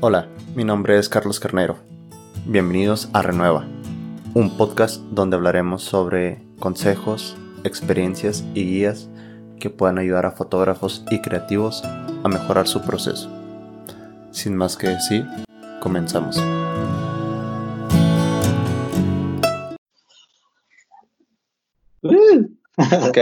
Hola, mi nombre es Carlos Carnero. Bienvenidos a Renueva, un podcast donde hablaremos sobre consejos, experiencias y guías que puedan ayudar a fotógrafos y creativos a mejorar su proceso. Sin más que decir, comenzamos. Ok.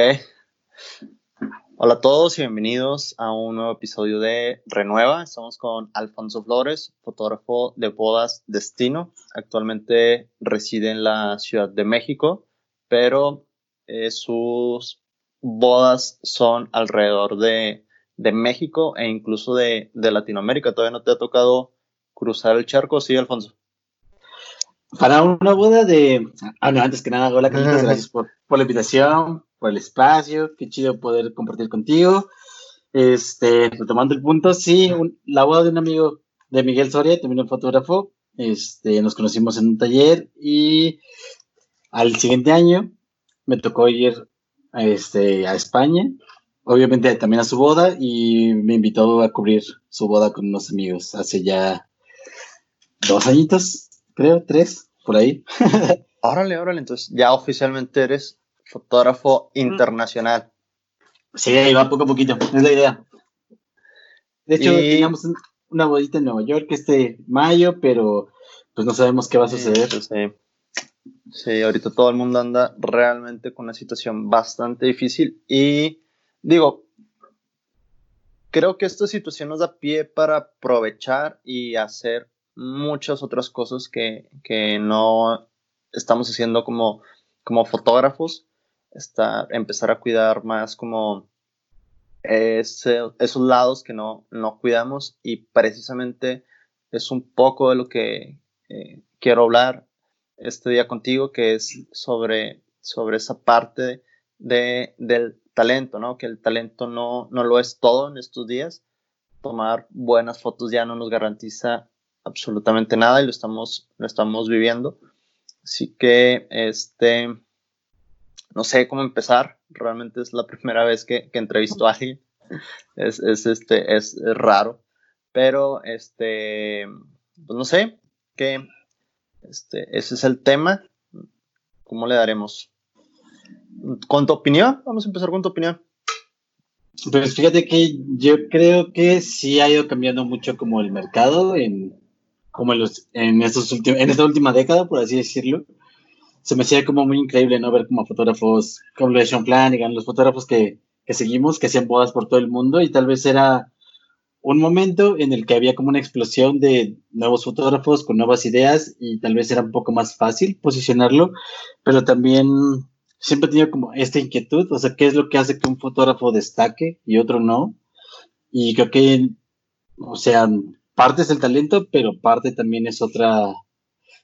Hola a todos y bienvenidos a un nuevo episodio de Renueva. Estamos con Alfonso Flores, fotógrafo de bodas Destino. Actualmente reside en la Ciudad de México, pero eh, sus bodas son alrededor de, México e incluso de, Latinoamérica. ¿Todavía no te ha tocado cruzar el charco? Sí, Alfonso. Para una boda de... Ah, no, antes que nada, hola Carlitos, gracias por, por la invitación, por el espacio, qué chido poder compartir contigo. Este, retomando el punto, sí, la boda de un amigo de Miguel Soria, también un fotógrafo, este, nos conocimos en un taller y al siguiente año me tocó ir este, a España, obviamente también a su boda y me invitó a cubrir su boda con unos amigos hace ya dos añitos, creo, tres, por ahí. órale, órale, entonces ya oficialmente eres fotógrafo mm. internacional. Sí, ahí va poco a poquito, es la idea. De hecho, teníamos una bodita en Nueva York este mayo, pero pues no sabemos qué va a suceder. Sí, sí, ahorita todo el mundo anda realmente con una situación bastante difícil y digo, creo que esta situación nos da pie para aprovechar y hacer muchas otras cosas que, que no estamos haciendo como, como fotógrafos empezar a cuidar más como esos lados que no, no cuidamos y precisamente es un poco de lo que eh, quiero hablar este día contigo, que es sobre, sobre esa parte de, del talento, ¿no? Que el talento no, no lo es todo en estos días. Tomar buenas fotos ya no nos garantiza absolutamente nada y lo estamos, lo estamos viviendo. Así que, este, no sé cómo empezar. Realmente es la primera vez que, que entrevisto a alguien. Es, este, es, raro. Pero, este, pues no sé, que este, ese es el tema. ¿Cómo le daremos? ¿Con tu opinión? Vamos a empezar con tu opinión. Pues fíjate que yo creo que sí ha ido cambiando mucho como el mercado en como en, los, en, estos en esta última década, por así decirlo se me hacía como muy increíble, ¿no? Ver como fotógrafos como Sean Flanagan, los fotógrafos que, que seguimos, que hacían bodas por todo el mundo y tal vez era un momento en el que había como una explosión de nuevos fotógrafos con nuevas ideas y tal vez era un poco más fácil posicionarlo, pero también siempre he tenido como esta inquietud, o sea, ¿qué es lo que hace que un fotógrafo destaque y otro no? Y creo que, o sea, parte es el talento, pero parte también es otra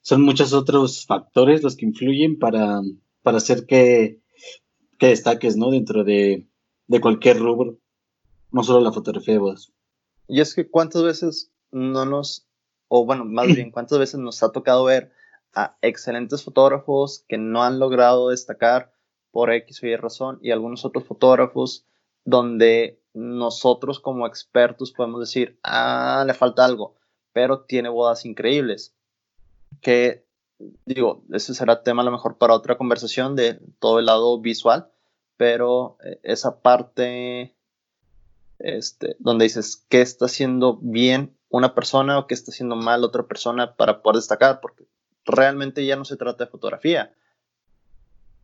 son muchos otros factores los que influyen para, para hacer que, que destaques, ¿no? Dentro de, de cualquier rubro, no solo la fotografía de bodas. Y es que cuántas veces no nos, o bueno, más bien, cuántas veces nos ha tocado ver a excelentes fotógrafos que no han logrado destacar por X o Y razón y algunos otros fotógrafos donde nosotros como expertos podemos decir, ah, le falta algo, pero tiene bodas increíbles que digo, ese será tema a lo mejor para otra conversación de todo el lado visual, pero eh, esa parte este, donde dices qué está haciendo bien una persona o qué está haciendo mal otra persona para poder destacar, porque realmente ya no se trata de fotografía.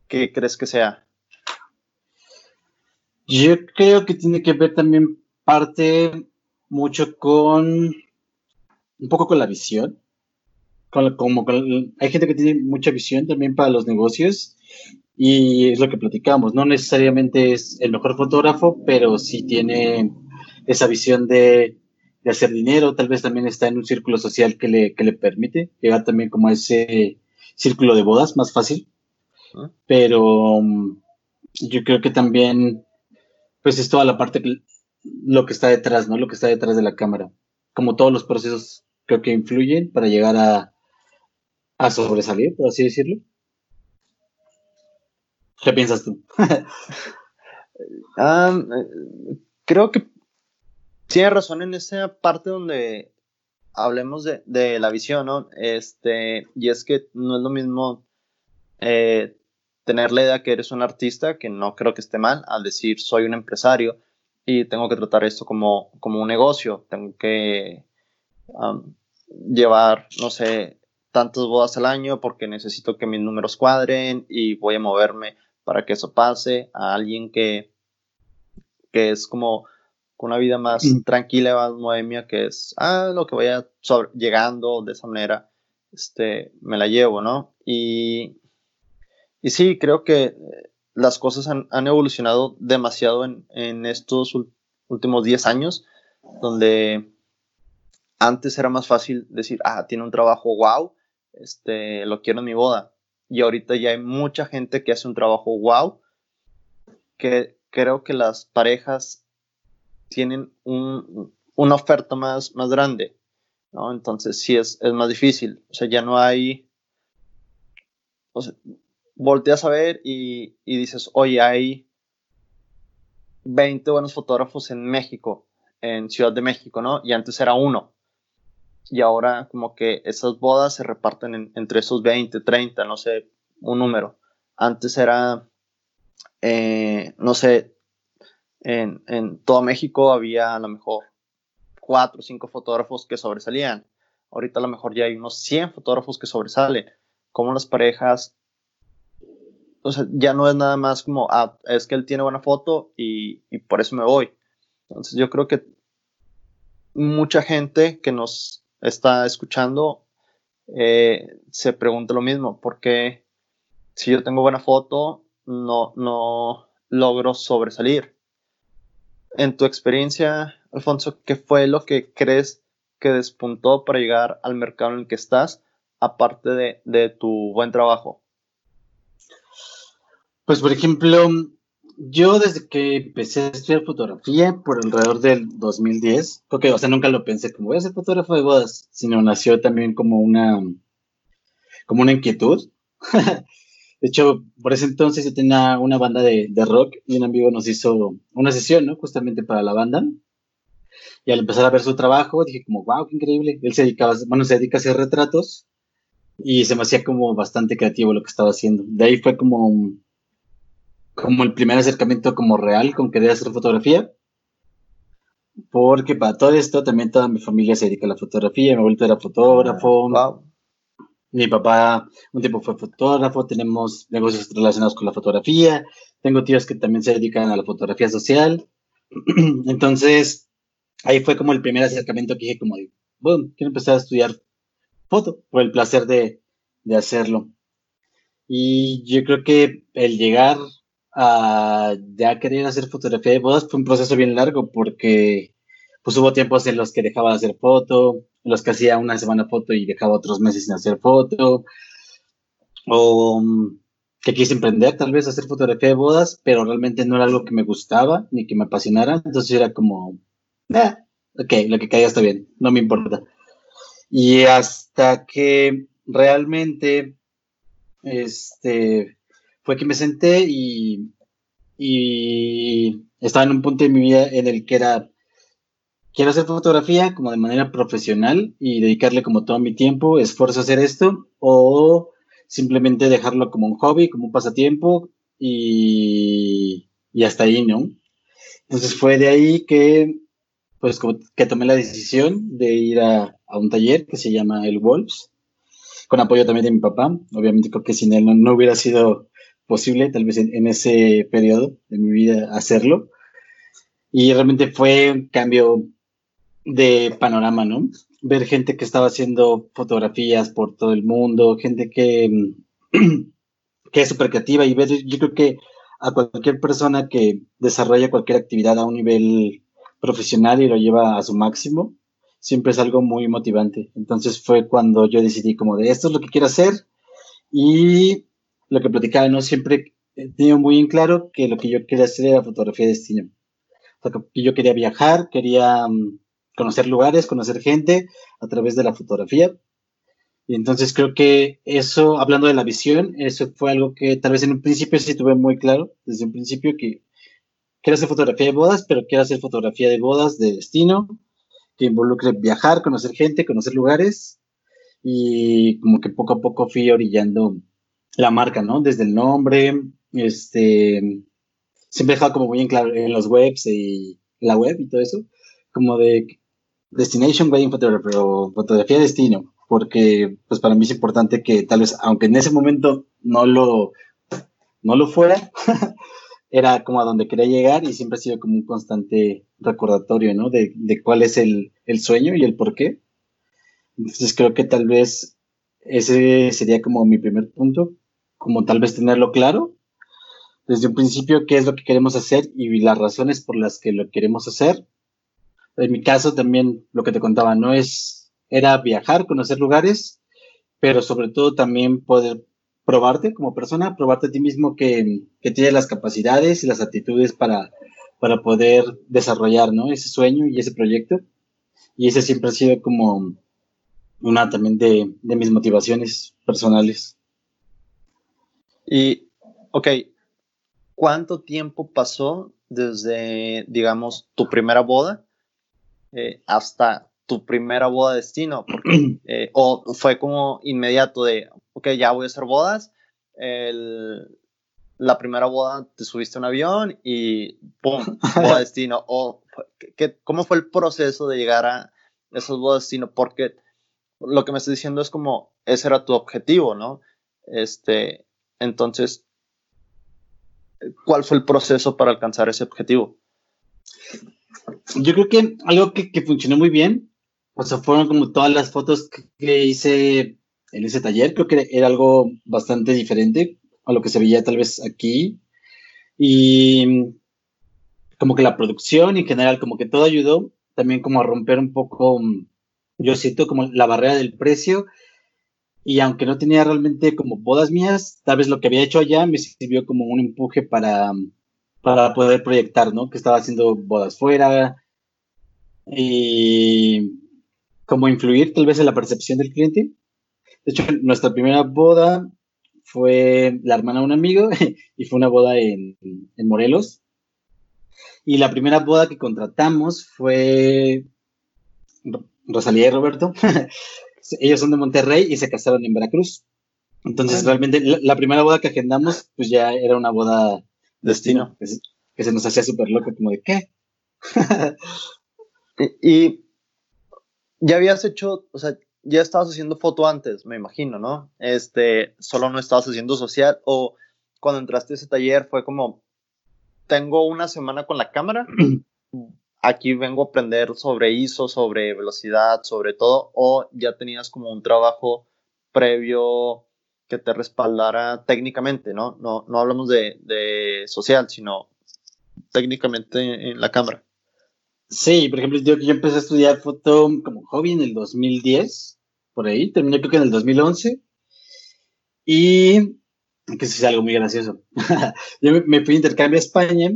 ¿Qué crees que sea? Yo creo que tiene que ver también parte mucho con un poco con la visión. Como hay gente que tiene mucha visión también para los negocios y es lo que platicamos, no necesariamente es el mejor fotógrafo, pero sí tiene esa visión de, de hacer dinero, tal vez también está en un círculo social que le, que le permite llegar también como a ese círculo de bodas más fácil, pero mm, yo creo que también pues es toda la parte, lo que está detrás, ¿no? Lo que está detrás de la cámara, como todos los procesos creo que influyen para llegar a, a sobresalir, por así decirlo. ¿Qué piensas tú? Ah, creo que tiene razón en esa parte donde hablemos de, de, la visión, ¿no? Este, y es que no es lo mismo eh, tener la idea que eres un artista, que no creo que esté mal, al decir soy un empresario y tengo que tratar esto como, como un negocio, tengo que um, llevar, no sé, tantas bodas al año porque necesito que mis números cuadren y voy a moverme para que eso pase a alguien que, que es como con una vida más mm. tranquila, más bohemia, que es, ah, lo que vaya llegando de esa manera, este, me la llevo, ¿no? Y, y sí, creo que las cosas han, han evolucionado demasiado en, en estos últimos 10 años, donde antes era más fácil decir, ah, tiene un trabajo wow, este, lo quiero en mi boda. Y ahorita ya hay mucha gente que hace un trabajo wow, que creo que las parejas tienen un, una oferta más, más grande, ¿no? Entonces sí es, es, más difícil, o sea, ya no hay, o sea, volteas a ver y, dices, oye, hay 20 buenos fotógrafos en México, en Ciudad de México, ¿no? Y antes era uno. Y ahora como que esas bodas se reparten entre esos 20, 30, no sé, un número. Antes era, eh, no sé, en, todo México había a lo mejor cuatro o cinco fotógrafos que sobresalían. Ahorita a lo mejor ya hay unos 100 fotógrafos que sobresalen. Como las parejas, o sea, ya no es nada más como, ah, es que él tiene buena foto y, y por eso me voy. Entonces yo creo que mucha gente que nos está escuchando eh, se pregunta lo mismo, porque si yo tengo buena foto, no, no logro sobresalir en tu experiencia, Alfonso, ¿qué fue lo que crees que despuntó para llegar al mercado en el que estás, aparte de, de tu buen trabajo? Pues, por ejemplo, yo desde que empecé a estudiar fotografía por alrededor del 2010, porque, o sea, nunca lo pensé como voy a ser fotógrafo de bodas, sino nació también como una, como una inquietud. De hecho, por ese entonces yo tenía una banda de, de, rock y un amigo nos hizo una sesión, ¿no? Justamente para la banda. Y al empezar a ver su trabajo, dije como, wow, qué increíble. Él se dedicaba, bueno, se dedica a hacer retratos y se me hacía como bastante creativo lo que estaba haciendo. De ahí fue como, como el primer acercamiento como real con querer hacer fotografía. Porque para todo esto también toda mi familia se dedica a la fotografía. Mi abuelito era fotógrafo. Wow. Mi papá un tiempo fue fotógrafo, tenemos negocios relacionados con la fotografía, tengo tíos que también se dedican a la fotografía social. Entonces, ahí fue como el primer acercamiento que dije como, bueno, quiero empezar a estudiar foto por el placer de, de hacerlo. Y yo creo que el llegar a ya querer hacer fotografía de bodas fue un proceso bien largo porque pues hubo tiempos en los que dejaba de hacer foto, en los que hacía una semana foto y dejaba otros meses sin hacer foto, o mm, que quise emprender tal vez hacer fotografía de bodas, pero realmente no era algo que me gustaba ni que me apasionara, entonces era como, ah, ok, lo que caiga está bien, no me importa. Y hasta que realmente, este, fue que me senté y, estaba en un punto de mi vida en el que era quiero hacer fotografía como de manera profesional y dedicarle como todo mi tiempo, esfuerzo a hacer esto, o simplemente dejarlo como un hobby, como un pasatiempo y, hasta ahí, ¿no? Entonces fue de ahí que, pues, que tomé la decisión de ir a, a, un taller que se llama El Wolves, con apoyo también de mi papá. Obviamente creo que sin él no, hubiera sido posible, tal vez en, en, ese periodo de mi vida, hacerlo. Y realmente fue un cambio de panorama, ¿no? Ver gente que estaba haciendo fotografías por todo el mundo, gente que, que es súper creativa y ver, yo creo que a cualquier persona que desarrolla cualquier actividad a un nivel profesional y lo lleva a su máximo, siempre es algo muy motivante. Entonces fue cuando yo decidí como de esto es lo que quiero hacer y lo que platicaba, ¿no? Siempre he tenido muy en claro que lo que yo quería hacer era fotografía de destino. Que yo quería viajar, quería mm, conocer lugares, conocer gente a través de la fotografía. Y entonces creo que eso, hablando de la visión, eso fue algo que tal vez en un principio sí tuve muy claro, desde un principio que quiero hacer fotografía de bodas, pero quiero hacer fotografía de bodas de destino, que involucre viajar, conocer gente, conocer lugares y como que poco a poco fui orillando la marca, ¿no? Desde el nombre, este, siempre he dejado como muy en claro en los webs y la web y todo eso, como de Destination Wedding Photography o fotografía destino, porque pues para mí es importante que tal vez, aunque en ese momento no lo, no lo fuera, era como a donde quería llegar y siempre ha sido como un constante recordatorio, ¿no? De, de cuál es el, el, sueño y el por qué. Entonces creo que tal vez ese sería como mi primer punto, como tal vez tenerlo claro desde un principio qué es lo que queremos hacer y las razones por las que lo queremos hacer. En mi caso también lo que te contaba, no es, era viajar, conocer lugares, pero sobre todo también poder probarte como persona, probarte a ti mismo que, que tienes las capacidades y las actitudes para, para poder desarrollar, ¿no? Ese sueño y ese proyecto. Y ese siempre ha sido como una también de, de mis motivaciones personales. Y, ok, ¿cuánto tiempo pasó desde, digamos, tu primera boda eh, hasta tu primera boda de destino? Porque, eh, o fue como inmediato de, ok, ya voy a hacer bodas. la primera boda te subiste a un avión y ¡pum! boda de destino. O, ¿qué, ¿Cómo fue el proceso de llegar a esos bodas de destino? Porque lo que me estás diciendo es como, ese era tu objetivo, ¿no? Este, entonces, ¿cuál fue el proceso para alcanzar ese objetivo? Yo creo que algo que, funcionó muy bien, o sea, fueron como todas las fotos que hice en ese taller. Creo que era algo bastante diferente a lo que se veía tal vez aquí. Y como que la producción en general, como que todo ayudó también como a romper un poco, yo siento como la barrera del precio. Y aunque no tenía realmente como bodas mías, tal vez lo que había hecho allá me sirvió como un empuje para, para poder proyectar, ¿no? Que estaba haciendo bodas fuera y como influir tal vez en la percepción del cliente. De hecho, nuestra primera boda fue la hermana de un amigo y fue una boda en, Morelos. Y la primera boda que contratamos fue Rosalía y Roberto. Ellos son de Monterrey y se casaron en Veracruz. Entonces, realmente, la, primera boda que agendamos, pues ya era una boda destino, que se, que se nos hacía súper loco, como de qué. y ya habías hecho, o sea, ya estabas haciendo foto antes, me imagino, ¿no? Este, solo no estabas haciendo social o cuando entraste a ese taller fue como, tengo una semana con la cámara, aquí vengo a aprender sobre ISO, sobre velocidad, sobre todo, o ya tenías como un trabajo previo que te respaldara técnicamente, ¿no? No, no hablamos de, de social, sino técnicamente en la cámara. Sí, por ejemplo, yo, yo empecé a estudiar foto como hobby en el 2010, por ahí, terminé creo que en el 2011. Y, que eso es algo muy gracioso, yo me, fui a intercambio a España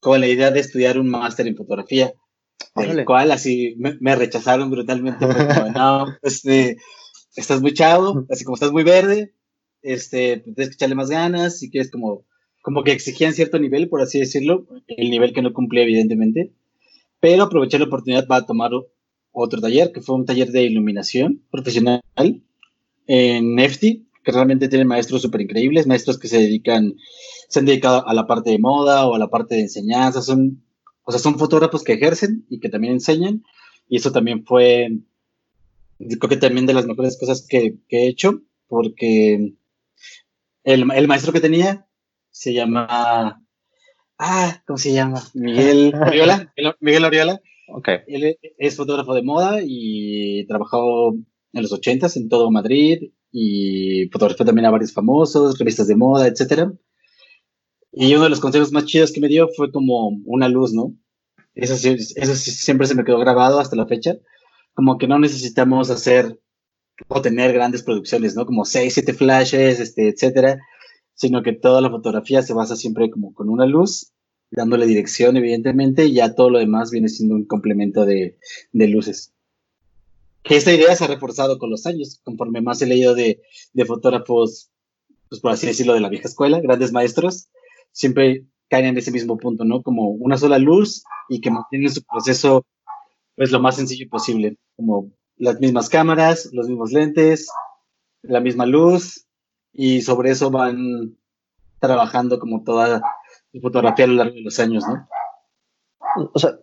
con la idea de estudiar un máster en fotografía, el cual así me, rechazaron brutalmente, como, no, este, estás muy chavo, así como estás muy verde, este, tienes que echarle más ganas, si quieres como, como que exigían cierto nivel, por así decirlo, el nivel que no cumplía evidentemente pero aproveché la oportunidad para tomar otro taller, que fue un taller de iluminación profesional en Nefti, que realmente tienen maestros súper increíbles, maestros que se dedican, se han dedicado a la parte de moda o a la parte de enseñanza, son, o sea, son fotógrafos que ejercen y que también enseñan, y eso también fue, creo que también de las mejores cosas que, que he hecho, porque el, el maestro que tenía se llama Ah, ¿cómo se llama? Miguel Oriola. Miguel Oriola. Okay. Él es fotógrafo de moda y trabajó en los ochentas en todo Madrid y fotografió también a varios famosos, revistas de moda, etcétera. Y uno de los consejos más chidos que me dio fue como una luz, ¿no? Eso, eso siempre se me quedó grabado hasta la fecha. Como que no necesitamos hacer o tener grandes producciones, ¿no? Como seis, siete flashes, este, etcétera sino que toda la fotografía se basa siempre como con una luz, dándole dirección, evidentemente, y ya todo lo demás viene siendo un complemento de, luces. Que esta idea se ha reforzado con los años, conforme más he leído de, fotógrafos, pues por así decirlo, de la vieja escuela, grandes maestros, siempre caen en ese mismo punto, ¿no? Como una sola luz y que mantienen su proceso pues lo más sencillo posible, como las mismas cámaras, los mismos lentes, la misma luz, y sobre eso van trabajando como toda fotografía a lo largo de los años, ¿no? O sea,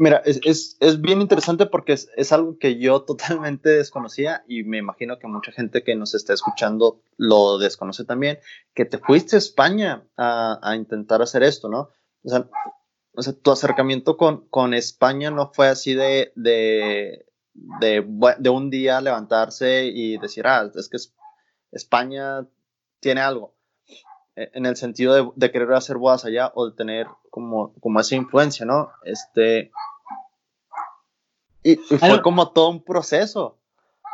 Mira, es, es, bien interesante porque es, es, algo que yo totalmente desconocía y me imagino que mucha gente que nos está escuchando lo desconoce también, que te fuiste a España a, a intentar hacer esto, ¿no? O sea, o sea tu acercamiento con, con, España no fue así de, de, de, de, un día levantarse y decir, ah, es que España tiene algo, en el sentido de, de querer hacer bodas allá o de tener como, como esa influencia, ¿no? Este, y, fue como todo un proceso.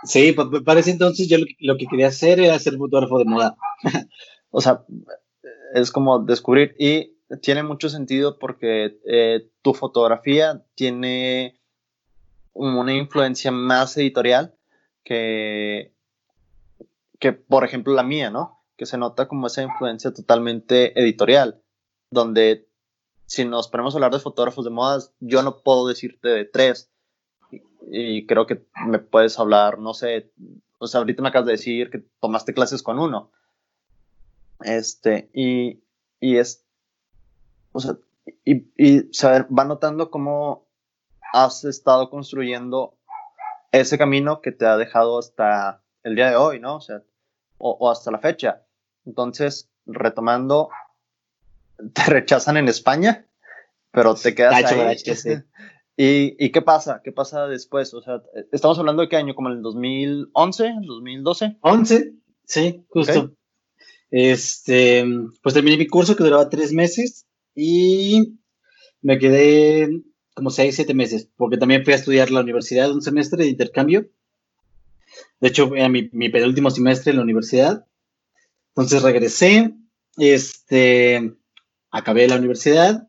Sí, para ese entonces yo lo, que quería hacer era ser fotógrafo de moda. o sea, es como descubrir y tiene mucho sentido porque eh, tu fotografía tiene una influencia más editorial que, que, por ejemplo, la mía, ¿no? Que se nota como esa influencia totalmente editorial, donde si nos ponemos a hablar de fotógrafos de modas, yo no puedo decirte de tres, y creo que me puedes hablar, no sé, o sea, ahorita me acabas de decir que tomaste clases con uno. Este, y, y es, o sea, y, saber, va notando cómo has estado construyendo ese camino que te ha dejado hasta el día de hoy, ¿no? O sea, o, hasta la fecha. Entonces, retomando, te rechazan en España, pero te quedas ahí. ¿Y, ¿Y, qué pasa? ¿Qué pasa después? O sea, estamos hablando de qué año, como en el 2011, 2012. 11, sí, justo. Este, pues terminé mi curso que duraba tres meses y me quedé como seis, siete meses, porque también fui a estudiar la universidad un semestre de intercambio. De hecho, era mi, mi penúltimo semestre en la universidad. Entonces regresé, este, acabé la universidad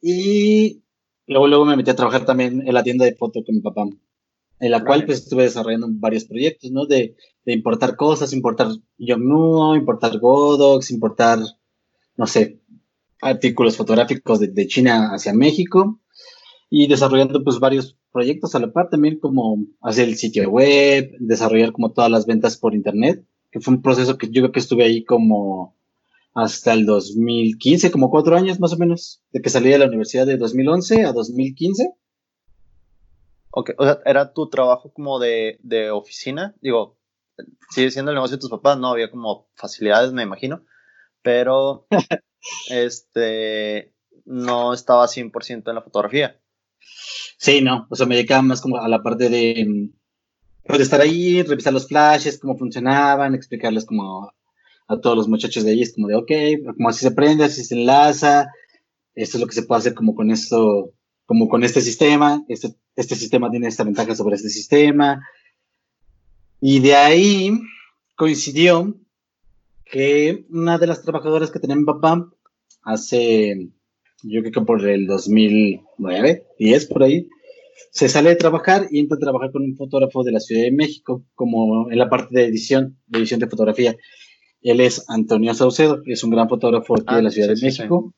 y Luego, luego me metí a trabajar también en la tienda de foto con mi papá, en la cual pues estuve desarrollando varios proyectos, ¿no? De, de importar cosas, importar Yongnuo, importar Godox, importar, no sé, artículos fotográficos de, de, China hacia México y desarrollando pues varios proyectos a la par también como hacer el sitio web, desarrollar como todas las ventas por internet, que fue un proceso que yo creo que estuve ahí como hasta el 2015, como cuatro años más o menos, de que salí de la universidad de 2011 a 2015. Ok, o sea, ¿era tu trabajo como de, de oficina? Digo, sigue siendo el negocio de tus papás, no había como facilidades, me imagino, pero este, no estaba 100% en la fotografía. Sí, no, o sea, me dedicaba más como a la parte de, pues, de estar ahí, revisar los flashes, cómo funcionaban, explicarles cómo a todos los muchachos de ahí, es como de, ok, como así se prende, así se enlaza, esto es lo que se puede hacer como con esto, como con este sistema, este, este sistema tiene esta ventaja sobre este sistema. Y de ahí coincidió que una de las trabajadoras que tenía mi papá hace, yo creo que por el 2009, 10 por ahí, se sale de trabajar y entra a trabajar con un fotógrafo de la Ciudad de México, como en la parte de edición, de edición de fotografía. Él es Antonio Saucedo, es un gran fotógrafo aquí de la ah, Ciudad de México,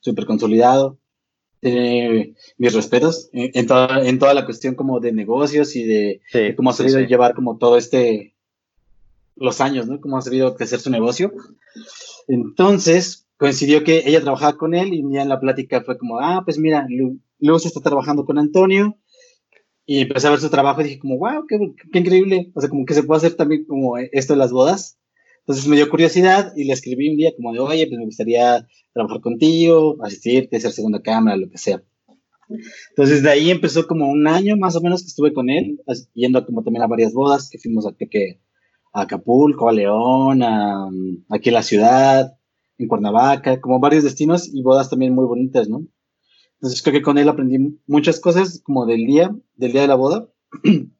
súper consolidado. Tiene mis respetos en, toda, en, toda, la cuestión como de negocios y de, cómo ha sabido llevar como todo este, los años, ¿no? Cómo ha sabido crecer su negocio. Entonces, coincidió que ella trabajaba con él y ya en la plática fue como, ah, pues mira, Luz está trabajando con Antonio y empecé a ver su trabajo y dije como, wow, qué, qué, increíble. O sea, como que se puede hacer también como esto de las bodas. Entonces me dio curiosidad y le escribí un día como de, oye, pues me gustaría trabajar contigo, asistirte, hacer segunda cámara, lo que sea. Entonces de ahí empezó como un año más o menos que estuve con él, yendo como también a varias bodas, que fuimos a, que, a Acapulco, a León, a, aquí en la ciudad, en Cuernavaca, como varios destinos y bodas también muy bonitas, ¿no? Entonces creo que con él aprendí muchas cosas como del día, del día de la boda.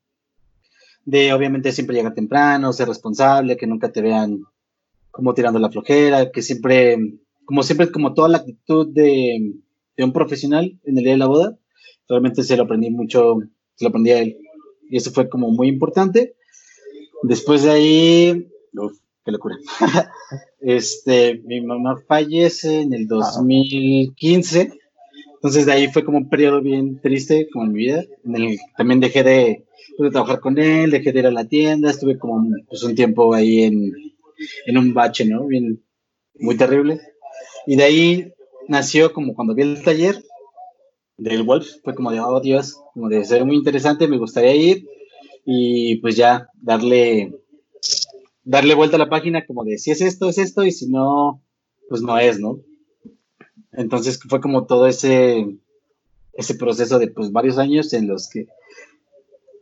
de obviamente siempre llegar temprano, ser responsable, que nunca te vean como tirando la flojera, que siempre, como siempre, como toda la actitud de, de un profesional en el día de la boda, realmente se lo aprendí mucho, se lo aprendí a él. Y eso fue como muy importante. Después de ahí, qué locura. este, mi mamá fallece en el 2015. Entonces de ahí fue como un periodo bien triste como en mi vida, en el también dejé de, pues, de trabajar con él, dejé de ir a la tienda, estuve como pues, un tiempo ahí en, en un bache, ¿no? Bien, muy terrible. Y de ahí nació como cuando vi el taller del Wolf, fue como de, oh Dios, como de ser muy interesante, me gustaría ir y pues ya darle, darle vuelta a la página como de si es esto, es esto y si no, pues no es, ¿no? Entonces fue como todo ese, ese proceso de pues varios años en los que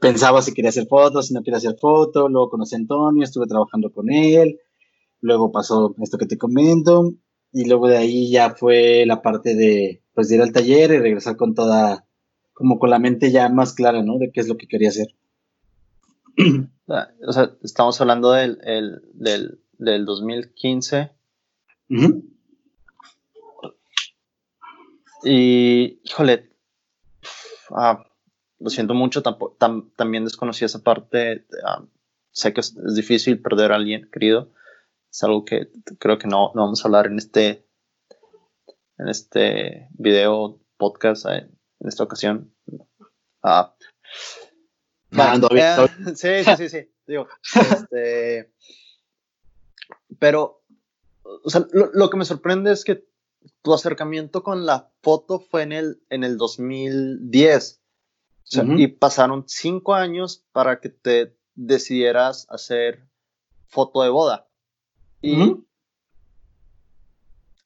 pensaba si quería hacer fotos, si no quería hacer fotos, luego conocí a Antonio, estuve trabajando con él, luego pasó esto que te comento, y luego de ahí ya fue la parte de, pues, ir al taller y regresar con toda, como con la mente ya más clara, ¿no? De qué es lo que quería hacer. O sea, estamos hablando del, del, del 2015. Y, híjole, ah, lo siento mucho, también desconocí esa parte. Ah, sé que es, difícil perder a alguien querido. Es algo que creo que no, no vamos a hablar en este, en este video podcast en esta ocasión. Ah, eh, sí, sí, sí, sí. Digo, este, pero, o sea, lo, lo, que me sorprende es que tu acercamiento con la foto fue en el, en el 2010. Y pasaron cinco años para que te decidieras hacer foto de boda. Y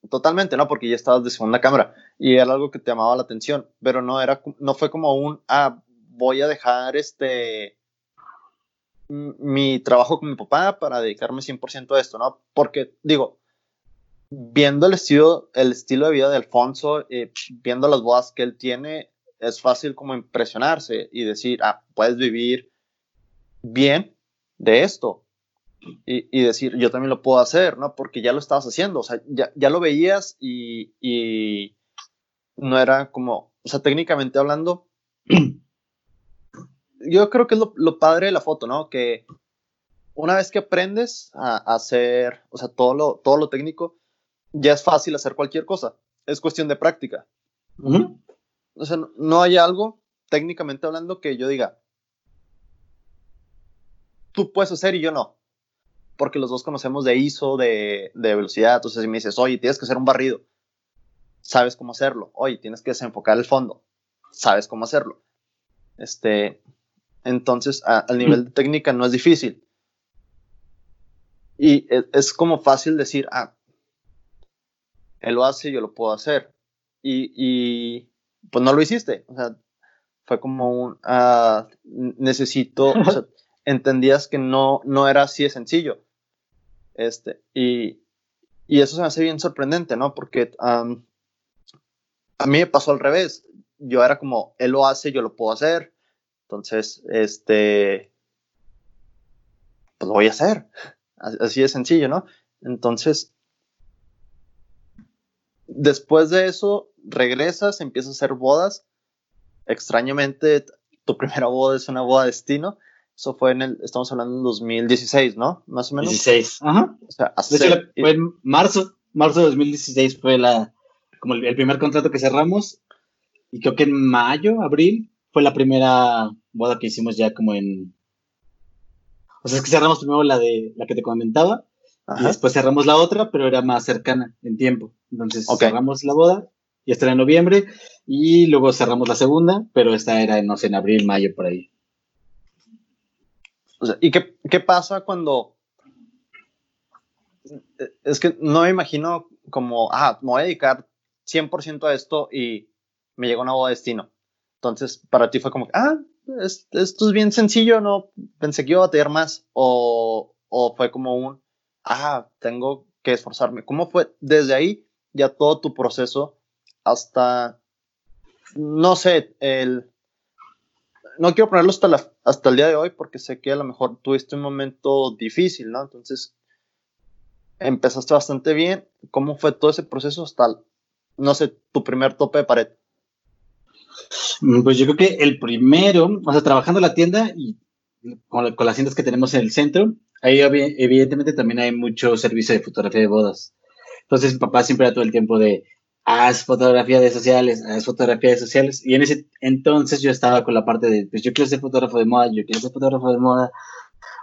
totalmente, ¿no? Porque ya estabas de segunda cámara y era algo que te llamaba la atención, pero no era, no fue como un, ah, voy a dejar este, mi trabajo con mi papá para dedicarme 100% a esto, ¿no? Porque, digo, viendo el estilo, el estilo de vida de Alfonso, eh, viendo las bodas que él tiene, es fácil como impresionarse y decir, ah, puedes vivir bien de esto. Y, decir, yo también lo puedo hacer, ¿no? Porque ya lo estabas haciendo, o sea, ya, ya lo veías y, y, no era como, o sea, técnicamente hablando, yo creo que es lo, lo, padre de la foto, ¿no? Que una vez que aprendes a, a hacer, o sea, todo lo, todo lo técnico, ya es fácil hacer cualquier cosa. Es cuestión de práctica. O sea, no, hay algo, técnicamente hablando, que yo diga, tú puedes hacer y yo no. Porque los dos conocemos de ISO, de, velocidad. Entonces, si me dices, oye, tienes que hacer un barrido, sabes cómo hacerlo. Oye, tienes que desenfocar el fondo, sabes cómo hacerlo. Este, entonces, al nivel de técnica no es difícil. Y es, es, como fácil decir, ah, él lo hace, yo lo puedo hacer. Y, y pues no lo hiciste. O sea, fue como un, uh, necesito, o sea, entendías que no, no era así de sencillo. Este, y, y eso se me hace bien sorprendente, ¿no? Porque um, a mí me pasó al revés. Yo era como, él lo hace, yo lo puedo hacer. Entonces, este, pues lo voy a hacer. Así de sencillo, ¿no? Entonces, después de eso, regresas, empiezas a hacer bodas. Extrañamente, tu primera boda es una boda destino. Eso fue en el, estamos hablando en 2016, ¿no? Más o menos. 16. Ajá. O sea, fue en marzo, marzo de 2016 fue la, como el, primer contrato que cerramos. Y creo que en mayo, abril, fue la primera boda que hicimos ya como en... O sea, es que cerramos primero la de la que te comentaba y después cerramos la otra, pero era más cercana en tiempo. Entonces cerramos la boda y esta era en noviembre y luego cerramos la segunda, pero esta era, no sé, en abril, mayo, por ahí. O sea, ¿Y qué, qué pasa cuando... Es que no me imagino como, ah, me voy a dedicar 100% a esto y me llegó una boda de destino. Entonces, para ti fue como, ah, esto es bien sencillo, no pensé que iba a tener más. O, o fue como un, ah, tengo que esforzarme. ¿Cómo fue desde ahí ya todo tu proceso hasta, no sé, el... No quiero ponerlo hasta, la, hasta el día de hoy porque sé que a lo mejor tuviste un momento difícil, ¿no? Entonces, empezaste bastante bien. ¿Cómo fue todo ese proceso hasta, no sé, tu primer tope de pared? Mm, pues yo creo que el primero, o sea, trabajando la tienda y con, con las tiendas que tenemos en el centro, Ahí evidentemente también hay mucho servicio de fotografía de bodas. Entonces mi papá siempre era todo el tiempo de, haz fotografía de sociales, haz fotografía de sociales. Y en ese entonces yo estaba con la parte de, pues yo quiero ser fotógrafo de moda, yo quiero ser fotógrafo de moda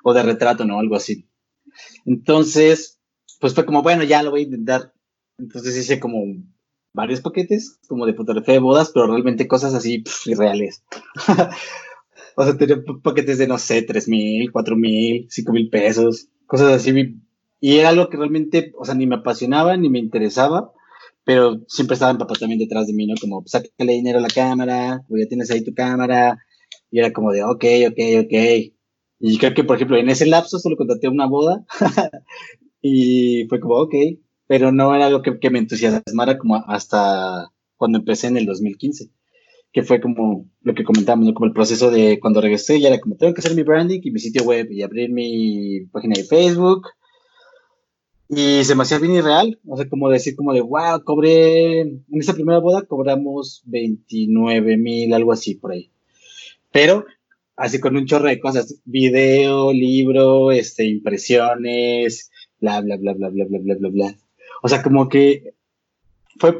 o de retrato, ¿no? Algo así. Entonces, pues fue como, bueno, ya lo voy a intentar. Entonces hice como varios paquetes, como de fotografía de bodas, pero realmente cosas así irreales. o sea, tenía paquetes de, no sé, tres mil, cuatro mil, cinco mil pesos, cosas así. Y era algo que realmente, o sea, ni me apasionaba, ni me interesaba pero siempre estaba mi papá también detrás de mí, ¿no? Como, sácale dinero a la cámara, o ya tienes ahí tu cámara, y era como de, ok, ok, ok. Y creo que, por ejemplo, en ese lapso solo contraté una boda, y fue como, ok, pero no era algo que, me entusiasmara como hasta cuando empecé en el 2015, que fue como lo que comentamos. Como el proceso de cuando regresé, ya era como, tengo que hacer mi branding y mi sitio web y abrir mi página de Facebook, y se me hacía bien irreal, o sea, como decir como de, wow, cobré, en esa primera boda cobramos 29 mil, algo así por ahí. Pero, así con un chorro de cosas, video, libro, este, impresiones, bla, bla, bla, bla, bla, bla, bla, bla, bla. O sea, como que fue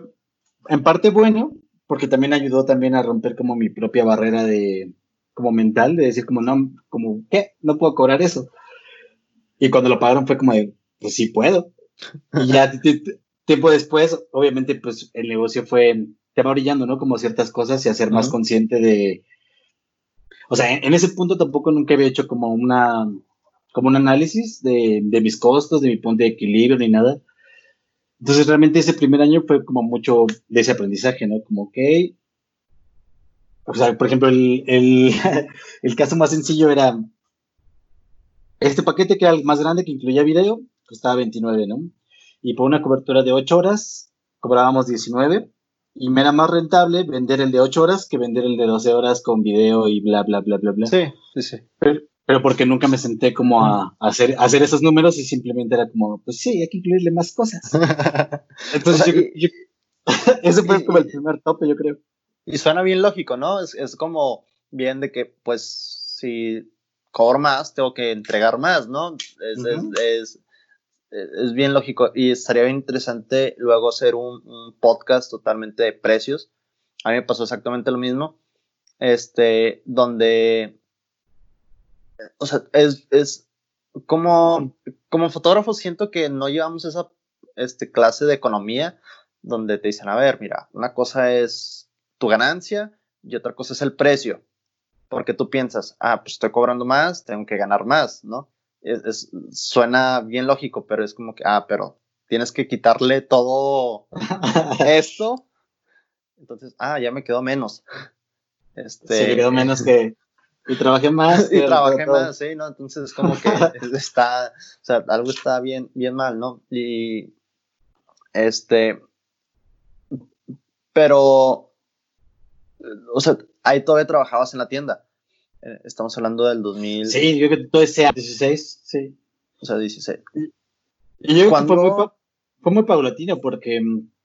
en parte bueno, porque también ayudó también a romper como mi propia barrera de, como mental, de decir como, no, como, ¿qué? No puedo cobrar eso. Y cuando lo pagaron fue como de, pues sí puedo. Y ya tiempo después, obviamente, pues el negocio fue, te va brillando, ¿no? Como ciertas cosas y hacer más consciente de, o sea, en, ese punto tampoco nunca había hecho como una, como un análisis de, de mis costos, de mi punto de equilibrio, ni nada. Entonces realmente ese primer año fue como mucho de ese aprendizaje, ¿no? Como, ok, o sea, por ejemplo, el, el, el, caso más sencillo era este paquete que era el más grande que incluía video, costaba 29, ¿no? Y por una cobertura de 8 horas cobrábamos 19 y me era más rentable vender el de 8 horas que vender el de 12 horas con video y bla, bla, bla, bla, bla. Sí, sí, sí. Pero, porque nunca me senté como a, hacer, hacer esos números y simplemente era como, pues sí, hay que incluirle más cosas. Entonces, yo, ese fue como el primer tope, yo creo. Y suena bien lógico, ¿no? Es, es como bien de que, pues, si cobro más, tengo que entregar más, ¿no? Es, es, es, es bien lógico y estaría bien interesante luego hacer un, podcast totalmente de precios. A mí me pasó exactamente lo mismo, este, donde, o sea, es, es como, como fotógrafo siento que no llevamos esa este, clase de economía donde te dicen, a ver, mira, una cosa es tu ganancia y otra cosa es el precio. Porque tú piensas, ah, pues estoy cobrando más, tengo que ganar más, ¿no? es, suena bien lógico, pero es como que, ah, pero tienes que quitarle todo esto. Entonces, ah, ya me quedó menos. Este, Se me quedó menos que... Y trabajé más. y trabajé más, sí, ¿no? Entonces, como que está, o sea, algo está bien, bien mal, ¿no? Y, este, pero, o sea, ahí todavía trabajabas en la tienda. Eh, estamos hablando del 2000. Sí, yo creo que todo ese 16, sí. O sea, 16. Y yo fue muy, fue muy paulatino porque,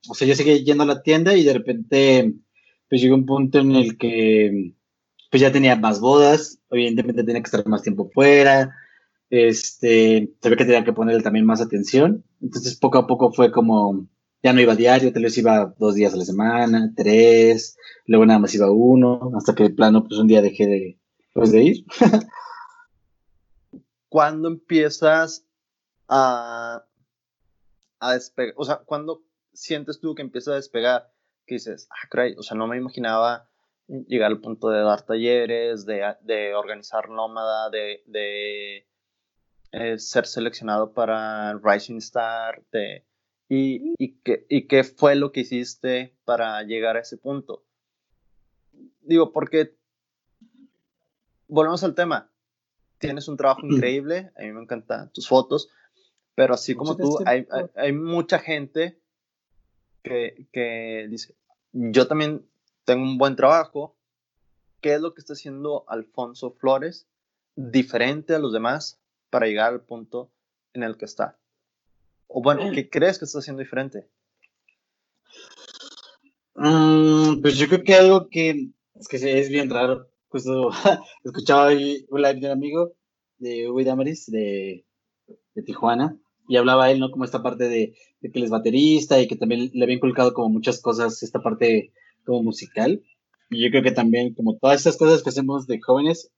o sea, yo seguí yendo a la tienda y de repente, pues llegó un punto en el que, pues ya tenía más bodas, evidentemente tenía que estar más tiempo fuera, este, se que tenía que ponerle también más atención, entonces poco a poco fue como, ya no iba a diario, tal vez iba dos días a la semana, tres, luego nada más iba uno, hasta que de plano, pues un día dejé de, pues de ir. ¿Cuándo empiezas a, a despegar? O sea, ¿cuándo sientes tú que empieza a despegar? Que dices, ah, cray, o sea, no me imaginaba llegar al punto de dar talleres, de, de organizar nómada, de, de eh, ser seleccionado para Rising Star, de, y, y, qué, y qué fue lo que hiciste para llegar a ese punto. Digo, porque volvemos al tema. Tienes un trabajo increíble, a mí me encantan tus fotos, pero así como tú, hay, hay, mucha gente que, que dice, yo también tengo un buen trabajo, ¿qué es lo que está haciendo Alfonso Flores diferente a los demás para llegar al punto en el que está? O bueno, ¿qué crees que está haciendo diferente? Mm, pues yo creo que algo que es que es bien raro justo escuchaba ahí un live de un amigo de Uy Damaris de, de Tijuana y hablaba él, ¿no? Como esta parte de, que él es baterista y que también le había inculcado como muchas cosas, esta parte como musical. Y yo creo que también como todas estas cosas que hacemos de jóvenes,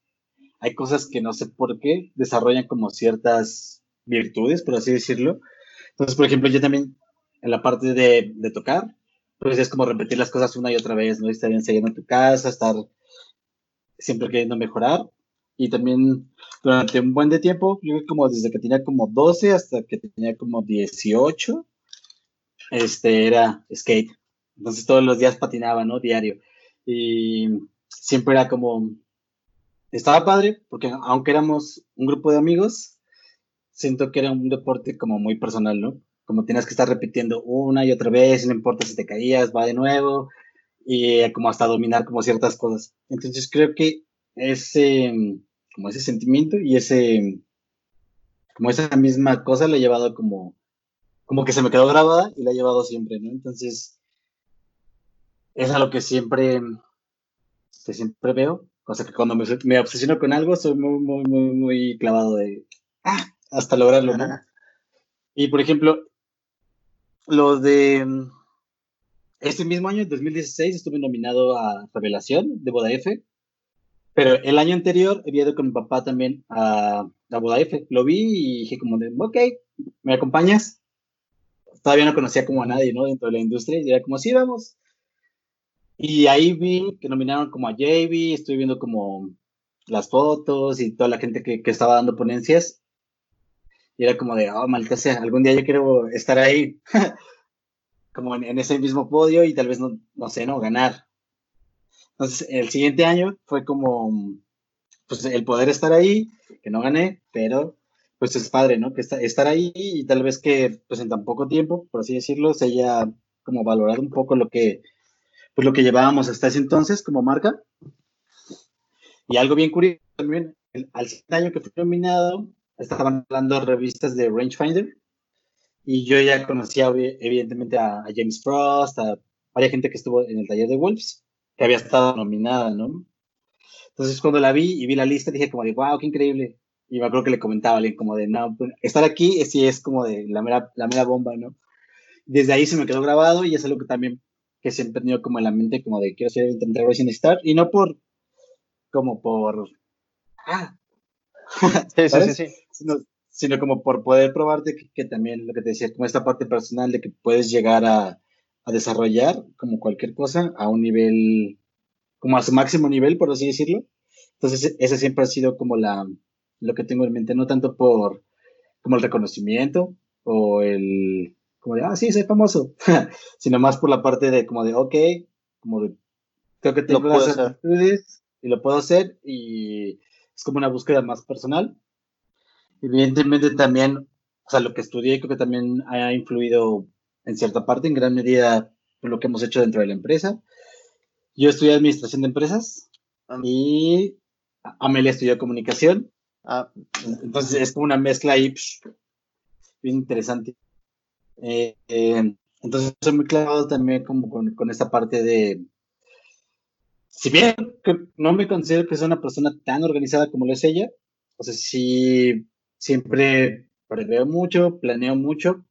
hay cosas que no sé por qué desarrollan como ciertas virtudes, por así decirlo. Entonces, por ejemplo, yo también en la parte de, de tocar, pues es como repetir las cosas una y otra vez, ¿no? Estar ensayando en tu casa, estar siempre queriendo mejorar. Y también durante un buen de tiempo, yo como desde que tenía como 12 hasta que tenía como 18, este era skate. Entonces todos los días patinaba, ¿no? Diario. Y siempre era como, estaba padre, porque aunque éramos un grupo de amigos, siento que era un deporte como muy personal, ¿no? Como tienes que estar repitiendo una y otra vez, no importa si te caías, va de nuevo, y como hasta dominar como ciertas cosas. Entonces creo que ese, como ese sentimiento y ese, como esa misma cosa la he llevado como, como que se me quedó grabada y la he llevado siempre, ¿no? Entonces, es a lo que siempre, que siempre veo. O sea que cuando me, me obsesiono con algo, soy muy, muy, muy, muy clavado de, ah, hasta lograrlo, ¿no? Y por ejemplo, lo de este mismo año, en 2016, estuve nominado a Revelación de Boda F. Pero el año anterior había ido con mi papá también a, a Boda F. Lo vi y dije como de, ok, ¿me acompañas? Todavía no conocía como a nadie, ¿no? Dentro de la industria. Y era como, sí, vamos. Y ahí vi que nominaron como a JB, estoy viendo como las fotos y toda la gente que, que estaba dando ponencias. Y era como de, oh, maldita sea, algún día yo quiero estar ahí. como en, ese mismo podio y tal vez no, no sé, no ganar. Entonces, el siguiente año fue como, pues el poder estar ahí, que no gané, pero pues es padre, ¿no? Que estar ahí y tal vez que pues en tan poco tiempo, por así decirlo, se haya como valorado un poco lo que, pues lo que llevábamos hasta ese entonces como marca. Y algo bien curioso también, al siguiente año que fui nominado, estaban hablando revistas de Rangefinder y yo ya conocía, evidentemente, a, James Frost, a varias gente que estuvo en el taller de Wolves, que había estado nominada, ¿no? Entonces, cuando la vi y vi la lista, dije como de, wow, qué increíble. Y me acuerdo que le comentaba a alguien como de, no, pues, estar aquí sí es como de la mera, la mera bomba, ¿no? Desde ahí se me quedó grabado y es algo que también que siempre he tenido como en la mente, como de quiero ser el Racing Star, y no por, como por, ah, sí, sí, sí, sino como por poder probarte que, también lo que te decía, como esta parte personal de que puedes llegar a, a, desarrollar como cualquier cosa a un nivel, como a su máximo nivel, por así decirlo. Entonces, ese siempre ha sido como la, lo que tengo en mente, no tanto por como el reconocimiento o el, como de, ah, sí, soy famoso, sino más por la parte de como de, ok, como de, creo que tengo las actitudes y lo puedo hacer y es como una búsqueda más personal Evidentemente también, o sea, lo que estudié creo que también ha influido en cierta parte, en gran medida, por lo que hemos hecho dentro de la empresa. Yo estudié administración de empresas ah. y Amelia estudió comunicación. Ah. Entonces es como una mezcla ahí bien interesante. Eh, eh, entonces soy muy clavado también como con, con, esta parte de, si bien no me considero que sea una persona tan organizada como lo es ella, o sea, sí siempre preveo mucho, planeo mucho.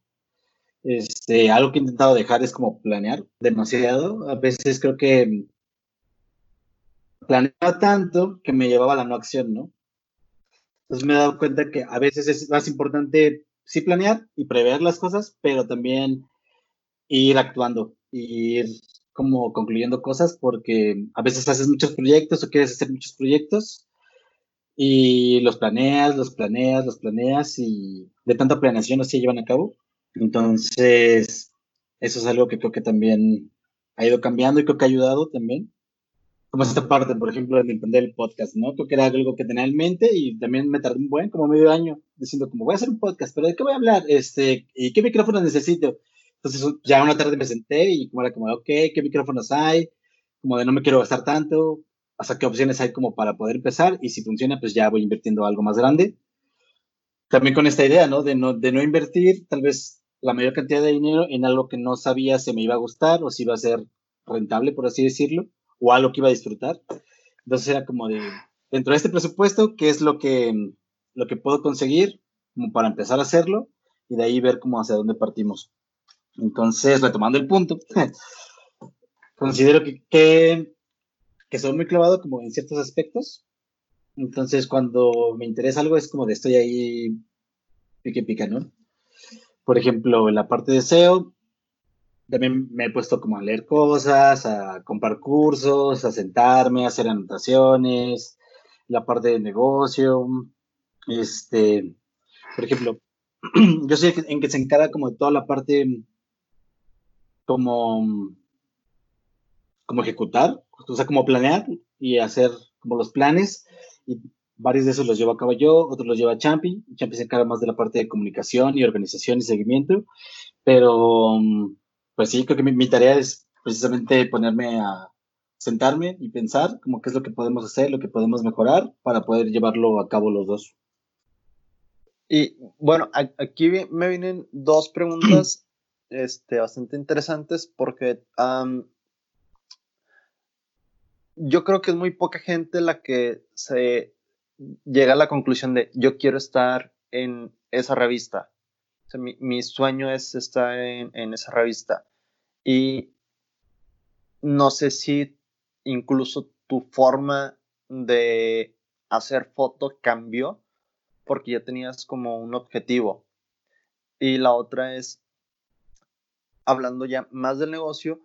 Este, algo que he intentado dejar es como planear demasiado. A veces creo que planeaba tanto que me llevaba a la no acción, ¿no? Entonces me he dado cuenta que a veces es más importante sí planear y prever las cosas, pero también ir actuando, ir como concluyendo cosas, porque a veces haces muchos proyectos o quieres hacer muchos proyectos y los planeas, los planeas, los planeas y de tanta planeación se llevan a cabo. Entonces, eso es algo que creo que también ha ido cambiando y creo que ha ayudado también. Como esta parte, por ejemplo, de emprender el podcast, ¿no? Que era algo que tenía en mente y también me tardé un buen, como medio año, diciendo como voy a hacer un podcast, pero ¿de qué voy a hablar? Este, ¿y qué micrófono necesito? Entonces, ya una tarde me senté y como era como, ok, ¿qué micrófonos hay? Como de no me quiero gastar tanto, hasta qué opciones hay como para poder empezar y si funciona, pues ya voy invirtiendo algo más grande. También con esta idea, ¿no? De no, de no invertir tal vez la mayor cantidad de dinero en algo que no sabía si me iba a gustar o si iba a ser rentable, por así decirlo, o algo que iba a disfrutar. Entonces era como de, dentro de este presupuesto, ¿qué es lo que, lo que puedo conseguir como para empezar a hacerlo? y de ahí ver cómo hacia dónde partimos. Entonces, retomando el punto, considero que, que, que, soy muy clavado como en ciertos aspectos. Entonces, cuando me interesa algo, es como de estoy ahí pique pica, ¿no? Por ejemplo, en la parte de SEO, también me he puesto como a leer cosas, a comprar cursos, a sentarme, a hacer anotaciones, la parte de negocio, este, por ejemplo, yo sé en que se encarga como toda la parte como, como ejecutar, o sea, como planear y hacer como los planes, y varios de esos los llevo a cabo yo, otros los lleva Champi, Champi se encarga más de la parte de comunicación y organización y seguimiento, pero pues sí, creo que mi, tarea es precisamente ponerme a sentarme y pensar como qué es lo que podemos hacer, lo que podemos mejorar para poder llevarlo a cabo los dos. Y bueno, aquí me vienen dos preguntas este, bastante interesantes porque yo creo que es muy poca gente la que se llega a la conclusión de yo quiero estar en esa revista mi, sueño es estar en, esa revista. Y no sé si incluso tu forma de hacer foto cambió porque ya tenías como un objetivo. Y la otra es, hablando ya más del negocio,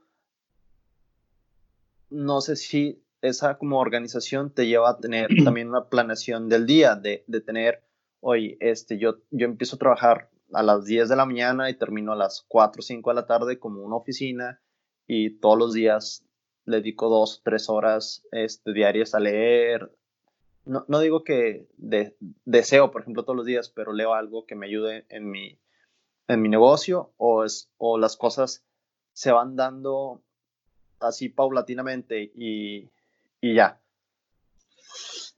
no sé si esa como organización te lleva a tener también una planeación del día, de, de tener, oye, este, yo, yo empiezo a trabajar a las 10 de la mañana y termino a las 4 o 5 de la tarde como una oficina y todos los días le dedico dos, tres horas este, diarias a leer. No, no digo que deseo, por ejemplo, todos los días, pero leo algo que me ayude en mi, en mi negocio o, o las cosas se van dando así paulatinamente y, y ya.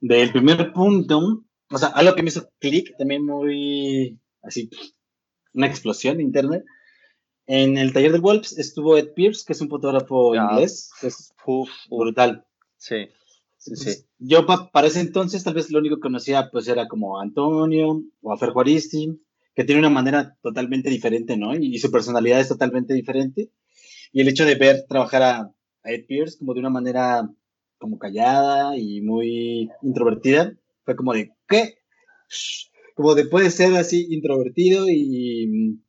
Del primer punto, o sea, algo que me hizo clic también muy así una explosión interna. En el taller de Wolves estuvo Ed Pierce, que es un fotógrafo inglés, que es brutal. Sí, sí, sí. Yo para ese entonces tal vez lo único que conocía pues era como Antonio o a Fer Juaristi, que tiene una manera totalmente diferente, ¿no? Y, su personalidad es totalmente diferente. Y el hecho de ver trabajar a, Ed Pierce como de una manera como callada y muy introvertida, fue como de, ¿qué? Como de puede ser así introvertido y,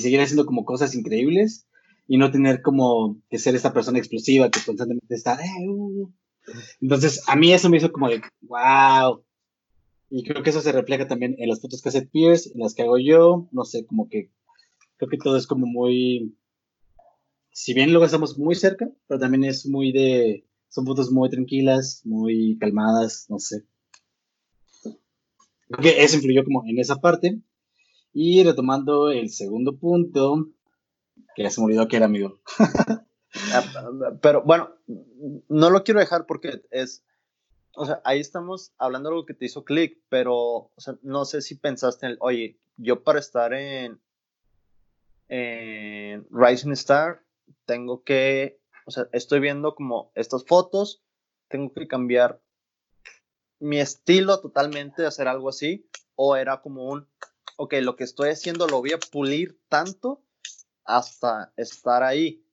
seguir haciendo como cosas increíbles y no tener como que ser esta persona explosiva que constantemente está, eh, uh". entonces a mí eso me hizo como de, wow. Y creo que eso se refleja también en las fotos que hace Pierce, en las que hago yo, no sé, como que creo que todo es como muy, si bien luego estamos muy cerca, pero también es muy de, son fotos muy tranquilas, muy calmadas, no sé que eso influyó como en esa parte. Y retomando el segundo punto, que ya se me olvidó que era amigo. Ah, pero bueno, no lo quiero dejar porque es, o sea, ahí estamos hablando de algo que te hizo clic, pero, no sé si pensaste en, oye, yo para estar en, en Rising Star, tengo que, o sea, estoy viendo como estas fotos, tengo que cambiar mi estilo totalmente de hacer algo así, o era como un, ok, lo que estoy haciendo lo voy a pulir tanto hasta estar ahí.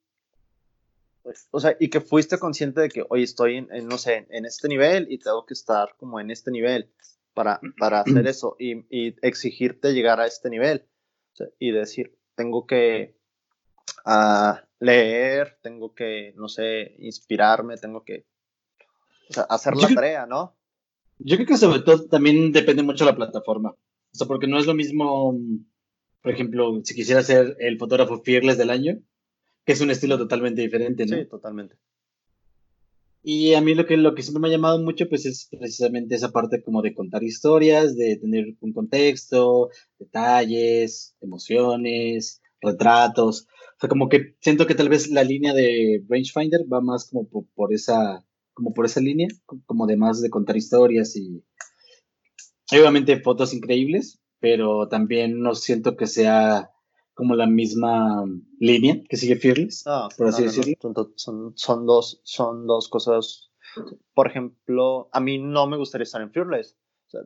O sea, y que fuiste consciente de que, hoy estoy en, no sé, en este nivel y tengo que estar como en este nivel para, para hacer eso y, y exigirte llegar a este nivel. y decir, tengo que uh, leer, tengo que, no sé, inspirarme, tengo que o sea, hacer la tarea, ¿no? Yo creo que sobre todo también depende mucho de la plataforma. O sea, porque no es lo mismo, por ejemplo, si quisiera ser el fotógrafo fearless del año, que es un estilo totalmente diferente, ¿no? Sí, totalmente. Y a mí lo que, lo que siempre me ha llamado mucho, pues es precisamente esa parte como de contar historias, de tener un contexto, detalles, emociones, retratos. O sea, como que siento que tal vez la línea de Rangefinder va más como por esa como por esa línea, como además de contar historias y obviamente fotos increíbles, pero también no siento que sea como la misma línea que sigue Fearless, ah, por así decirlo. son, son, dos, son dos cosas. Por ejemplo, a mí no me gustaría estar en Fearless.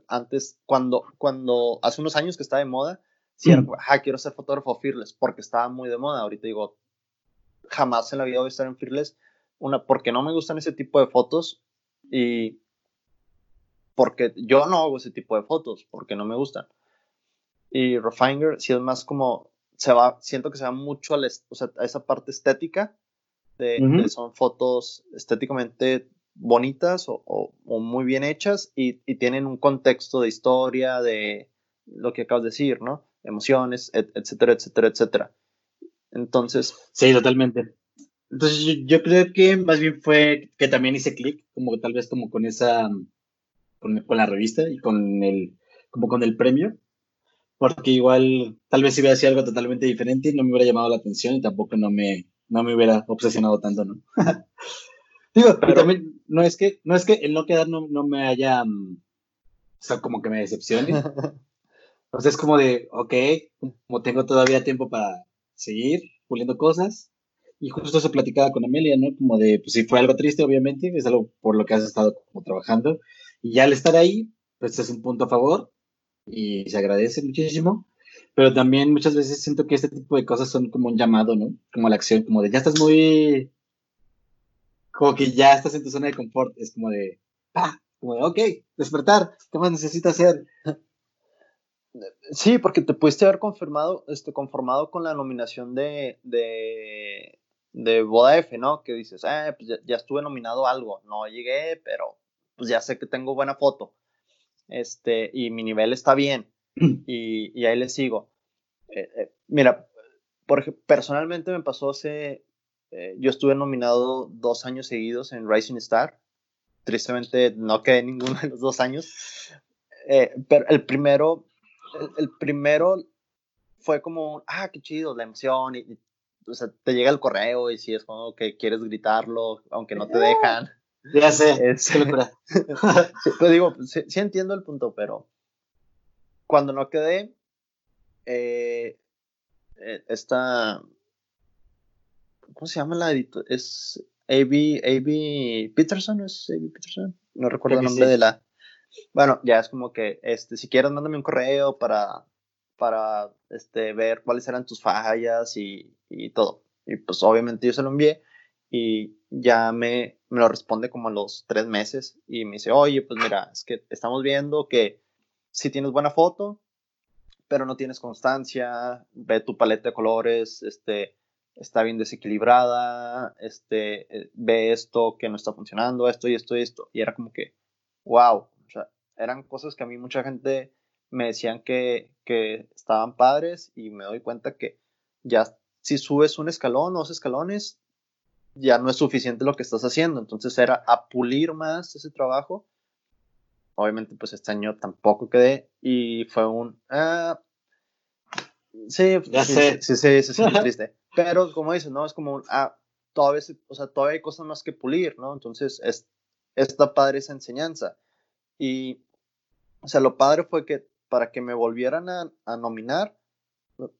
antes, cuando, cuando hace unos años que estaba de moda, si era, ah, quiero ser fotógrafo Fearless, porque estaba muy de moda. Ahorita digo, jamás en la vida voy a estar en Fearless, una, porque no me gustan ese tipo de fotos y porque yo no hago ese tipo de fotos, porque no me gustan. Y Refinger sí es más como, se va, siento que se va mucho a, o sea, a esa parte estética, de, son fotos estéticamente bonitas o, muy bien hechas y, y, tienen un contexto de historia, de lo que acabas de decir, ¿no? Emociones, etcétera, etcétera, etcétera. Entonces. Sí, totalmente. Entonces yo, creo que más bien fue que también hice clic, como tal vez como con esa, con, con, la revista y con el, como con el premio, porque igual tal vez si hubiera sido algo totalmente diferente no me hubiera llamado la atención y tampoco no me, no me hubiera obsesionado tanto, ¿no? Digo, pero también no es que, no es que el no quedar no, no me haya, mm, o sea, como que me decepcione. Entonces es como de, ok, como tengo todavía tiempo para seguir puliendo cosas, y justo se platicaba con Amelia, ¿no? Como de, pues si fue algo triste, obviamente, es algo por lo que has estado como trabajando. Y ya al estar ahí, pues es un punto a favor y se agradece muchísimo. Pero también muchas veces siento que este tipo de cosas son como un llamado, ¿no? Como la acción, como de ya estás muy. Como que ya estás en tu zona de confort. Es como de. ¡Ah! Como de, ok, despertar. ¿Qué más necesitas hacer? Sí, porque te pudiste haber confirmado, este, conformado con la nominación de, de, de Boda F, ¿no? Que dices, eh, pues ya, estuve nominado algo, no llegué, pero pues ya sé que tengo buena foto, este, y mi nivel está bien, y, y ahí le sigo. Eh, eh, mira, porque personalmente me pasó hace, eh, yo estuve nominado dos años seguidos en Rising Star, tristemente no quedé ninguno de los dos años, pero el primero, el, primero fue como, ah, qué chido, la emoción, y, o sea, te llega el correo y si es como que quieres gritarlo, aunque no te dejan. Ya sé, es, pero digo, sí, entiendo el punto, pero cuando no quedé, eh, eh, esta, ¿cómo se llama la editora? Es A.B. A.B. Peterson, ¿es A.B. Peterson? No recuerdo el nombre de la... Bueno, ya es como que, este, si quieres, mándame un correo para, para este, ver cuáles eran tus fallas y, y todo. Y pues obviamente yo se lo envié y ya me, me lo responde como a los tres meses y me dice, oye, pues mira, es que estamos viendo que si tienes buena foto, pero no tienes constancia, ve tu paleta de colores, este, está bien desequilibrada, este, eh, ve esto que no está funcionando, esto y esto y esto. Y era como que, wow, o sea, eran cosas que a mí mucha gente me decían que, que estaban padres y me doy cuenta que ya si subes un escalón o dos escalones, ya no es suficiente lo que estás haciendo. Entonces era a pulir más ese trabajo. Obviamente, pues este año tampoco quedé y fue un. Ah, sí, ya sé. Sí, sí, sí, sí, triste. Pero como dices, ¿no? Es como un. Ah, todavía, o sea, todavía hay cosas más que pulir, ¿no? Entonces, es, esta padre esa enseñanza. Y, o sea, lo padre fue que para que me volvieran a, a nominar,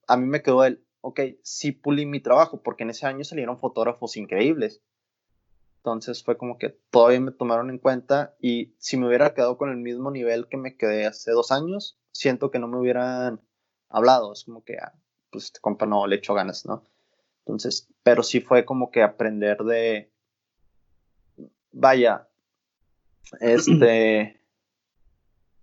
a mí me quedó el, ok, sí pulí mi trabajo, porque en ese año salieron fotógrafos increíbles. Entonces fue como que todavía me tomaron en cuenta y si me hubiera quedado con el mismo nivel que me quedé hace dos años, siento que no me hubieran hablado. Es como que, ah, pues este compa no le echo ganas, ¿no? Entonces, pero sí fue como que aprender de, vaya, este,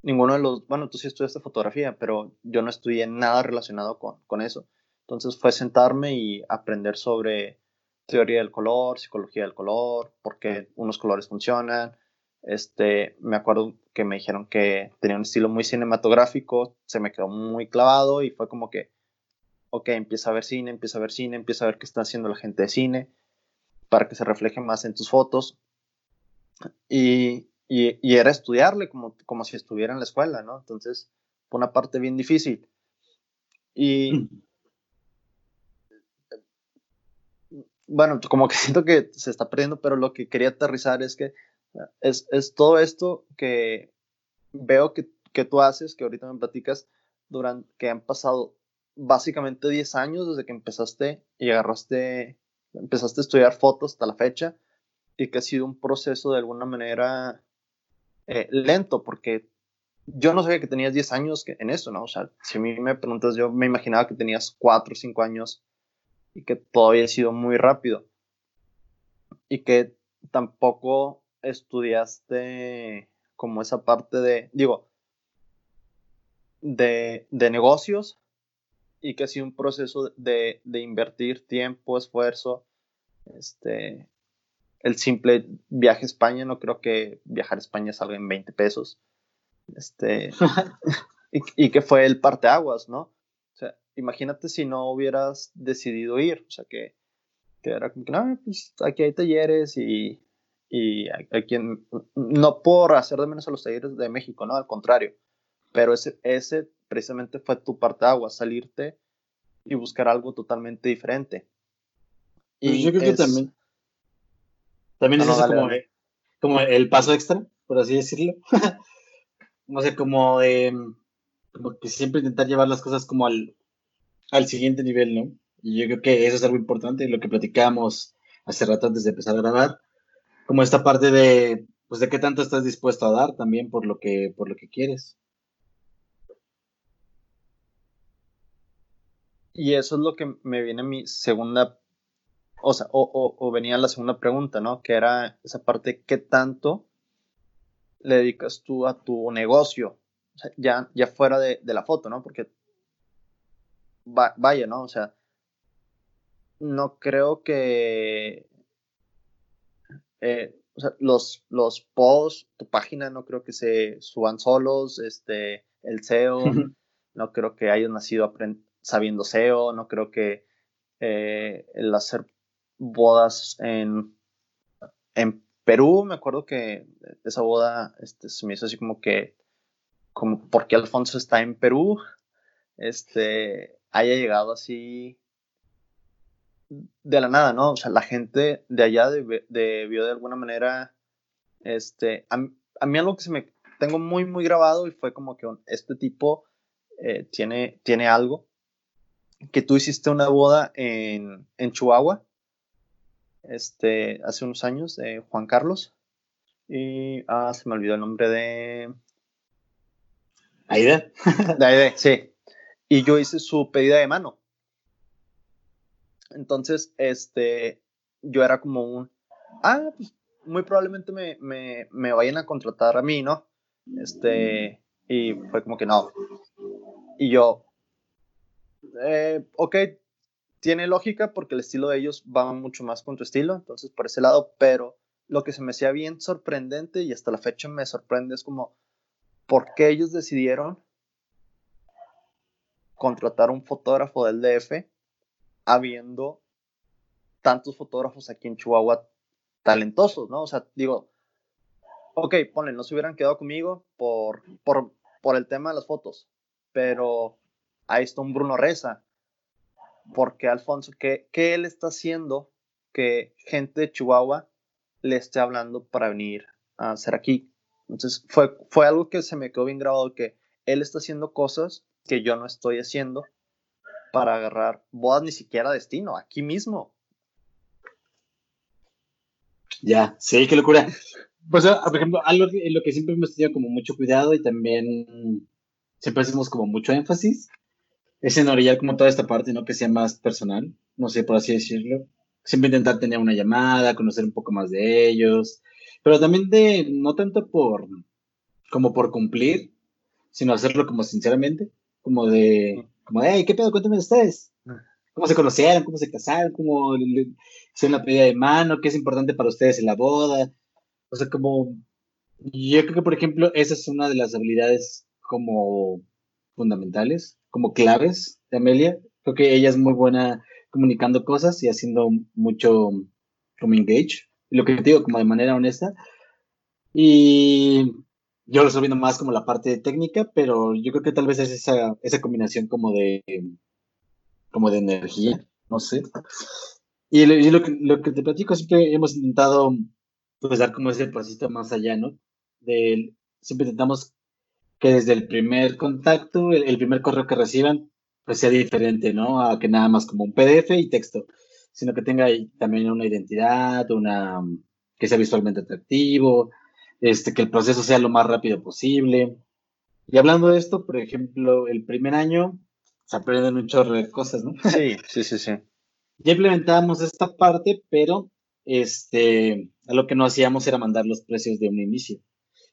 ninguno de los, bueno, tú sí estudiaste fotografía, pero yo no estudié nada relacionado con, con eso. Entonces fue sentarme y aprender sobre teoría del color, psicología del color, por qué unos colores funcionan. Este, me acuerdo que me dijeron que tenía un estilo muy cinematográfico, se me quedó muy clavado y fue como que, ok, empieza a ver cine, empieza a ver cine, empieza a ver qué está haciendo la gente de cine para que se refleje más en tus fotos. Y, y, y era estudiarle como, como si estuviera en la escuela, ¿no? Entonces, fue una parte bien difícil. Y, mm. Bueno, como que siento que se está perdiendo, pero lo que quería aterrizar es que es, es todo esto que veo que, que, tú haces, que ahorita me platicas, durante, que han pasado básicamente 10 años desde que empezaste y agarraste, empezaste a estudiar fotos hasta la fecha, y que ha sido un proceso de alguna manera eh, lento, porque yo no sabía que tenías 10 años en eso, ¿no? O sea, si a mí me preguntas, yo me imaginaba que tenías 4 o 5 años y que todo había sido muy rápido. Y que tampoco estudiaste como esa parte de, digo, de, de negocios y que ha sido un proceso de, de, invertir tiempo, esfuerzo, este, el simple viaje a España, no creo que viajar a España salga en 20 pesos. Este, y, y, que fue el parteaguas, ¿no? Imagínate si no hubieras decidido ir, o sea, que, que era como que, no, pues aquí hay talleres y, y hay, quien, no por hacer de menos a los talleres de México, ¿no? Al contrario, pero ese, ese precisamente fue tu parteaguas, salirte y buscar algo totalmente diferente. Pues y yo creo que también también es eso como, como, el paso extra, por así decirlo. no sé, como de como que siempre intentar llevar las cosas como al, al siguiente nivel, ¿no? Y yo creo que eso es algo importante, lo que platicamos hace rato antes de empezar a grabar, como esta parte de, pues, de qué tanto estás dispuesto a dar también por lo que, por lo que quieres. Y eso es lo que me viene a mi segunda o sea, o, venía la segunda pregunta, ¿no? Que era esa parte, ¿qué tanto le dedicas tú a tu negocio? O ya, ya fuera de, la foto, ¿no? Porque, vaya, ¿no? O sea, no creo que... Eh, o sea, los, los posts, tu página, no creo que se suban solos, este, el SEO, no creo que hayas nacido sabiendo SEO, no creo que eh, el hacer bodas en, en Perú, me acuerdo que esa boda este, se me hizo así como que, como porque Alfonso está en Perú, este, haya llegado así de la nada, ¿no? O sea, la gente de allá debió de, alguna manera, este, a, mí algo que se me tengo muy, muy grabado y fue como que este tipo eh, tiene, tiene algo, que tú hiciste una boda en, en Chihuahua este, hace unos años, de Juan Carlos. Y, ah, se me olvidó el nombre de... Aida. de Aida, sí. Y yo hice su pedida de mano. Entonces, este, yo era como un, ah, pues muy probablemente me, me, me vayan a contratar a mí, ¿no? Este, y fue como que no. Y yo, eh, ok, tiene lógica porque el estilo de ellos va mucho más con tu estilo, entonces por ese lado, pero lo que se me hacía bien sorprendente y hasta la fecha me sorprende es como, ¿por qué ellos decidieron contratar un fotógrafo del DF habiendo tantos fotógrafos aquí en Chihuahua talentosos, ¿no? O sea, digo, ok, ponle, no se hubieran quedado conmigo por, por, por el tema de las fotos, pero ahí está un Bruno Reza, porque Alfonso, ¿qué, ¿qué, él está haciendo que gente de Chihuahua le esté hablando para venir a hacer aquí? Entonces fue, fue algo que se me quedó bien grabado, que él está haciendo cosas que yo no estoy haciendo para agarrar bodas ni siquiera destino, aquí mismo. Ya, sí, qué locura. Pues, ah, por ejemplo, algo en lo que siempre hemos tenido como mucho cuidado y también siempre hacemos como mucho énfasis es en orillar como toda esta parte, ¿no? Que sea más personal, no sé, por así decirlo. Siempre intentar tener una llamada, conocer un poco más de ellos, pero también de, no tanto por, como por cumplir, sino hacerlo como sinceramente, como de, como de, hey, ¿qué pedo? Cuéntame de ustedes. ¿Cómo se conocieron? ¿Cómo se casaron? ¿Cómo hicieron la pedida de mano? ¿Qué es importante para ustedes en la boda? O sea, como, yo creo que, por ejemplo, esa es una de las habilidades como fundamentales como claves de Amelia. Creo que ella es muy buena comunicando cosas y haciendo mucho como engage. Lo que te digo, como de manera honesta. Y yo lo estoy viendo más como la parte técnica, pero yo creo que tal vez es esa, esa combinación como de como de energía, no sé. Y, lo, que, lo, que, te platico, siempre hemos intentado pues, dar como ese pasito más allá, ¿no? De, siempre intentamos que desde el primer contacto, el, primer correo que reciban, pues sea diferente, ¿no? A que nada más como un PDF y texto, sino que tenga también una identidad, una que sea visualmente atractivo, este, que el proceso sea lo más rápido posible. Y hablando de esto, por ejemplo, el primer año se aprenden un chorro de cosas, ¿no? Sí, sí, sí, sí. Ya implementábamos esta parte, pero este, lo que no hacíamos era mandar los precios de un inicio.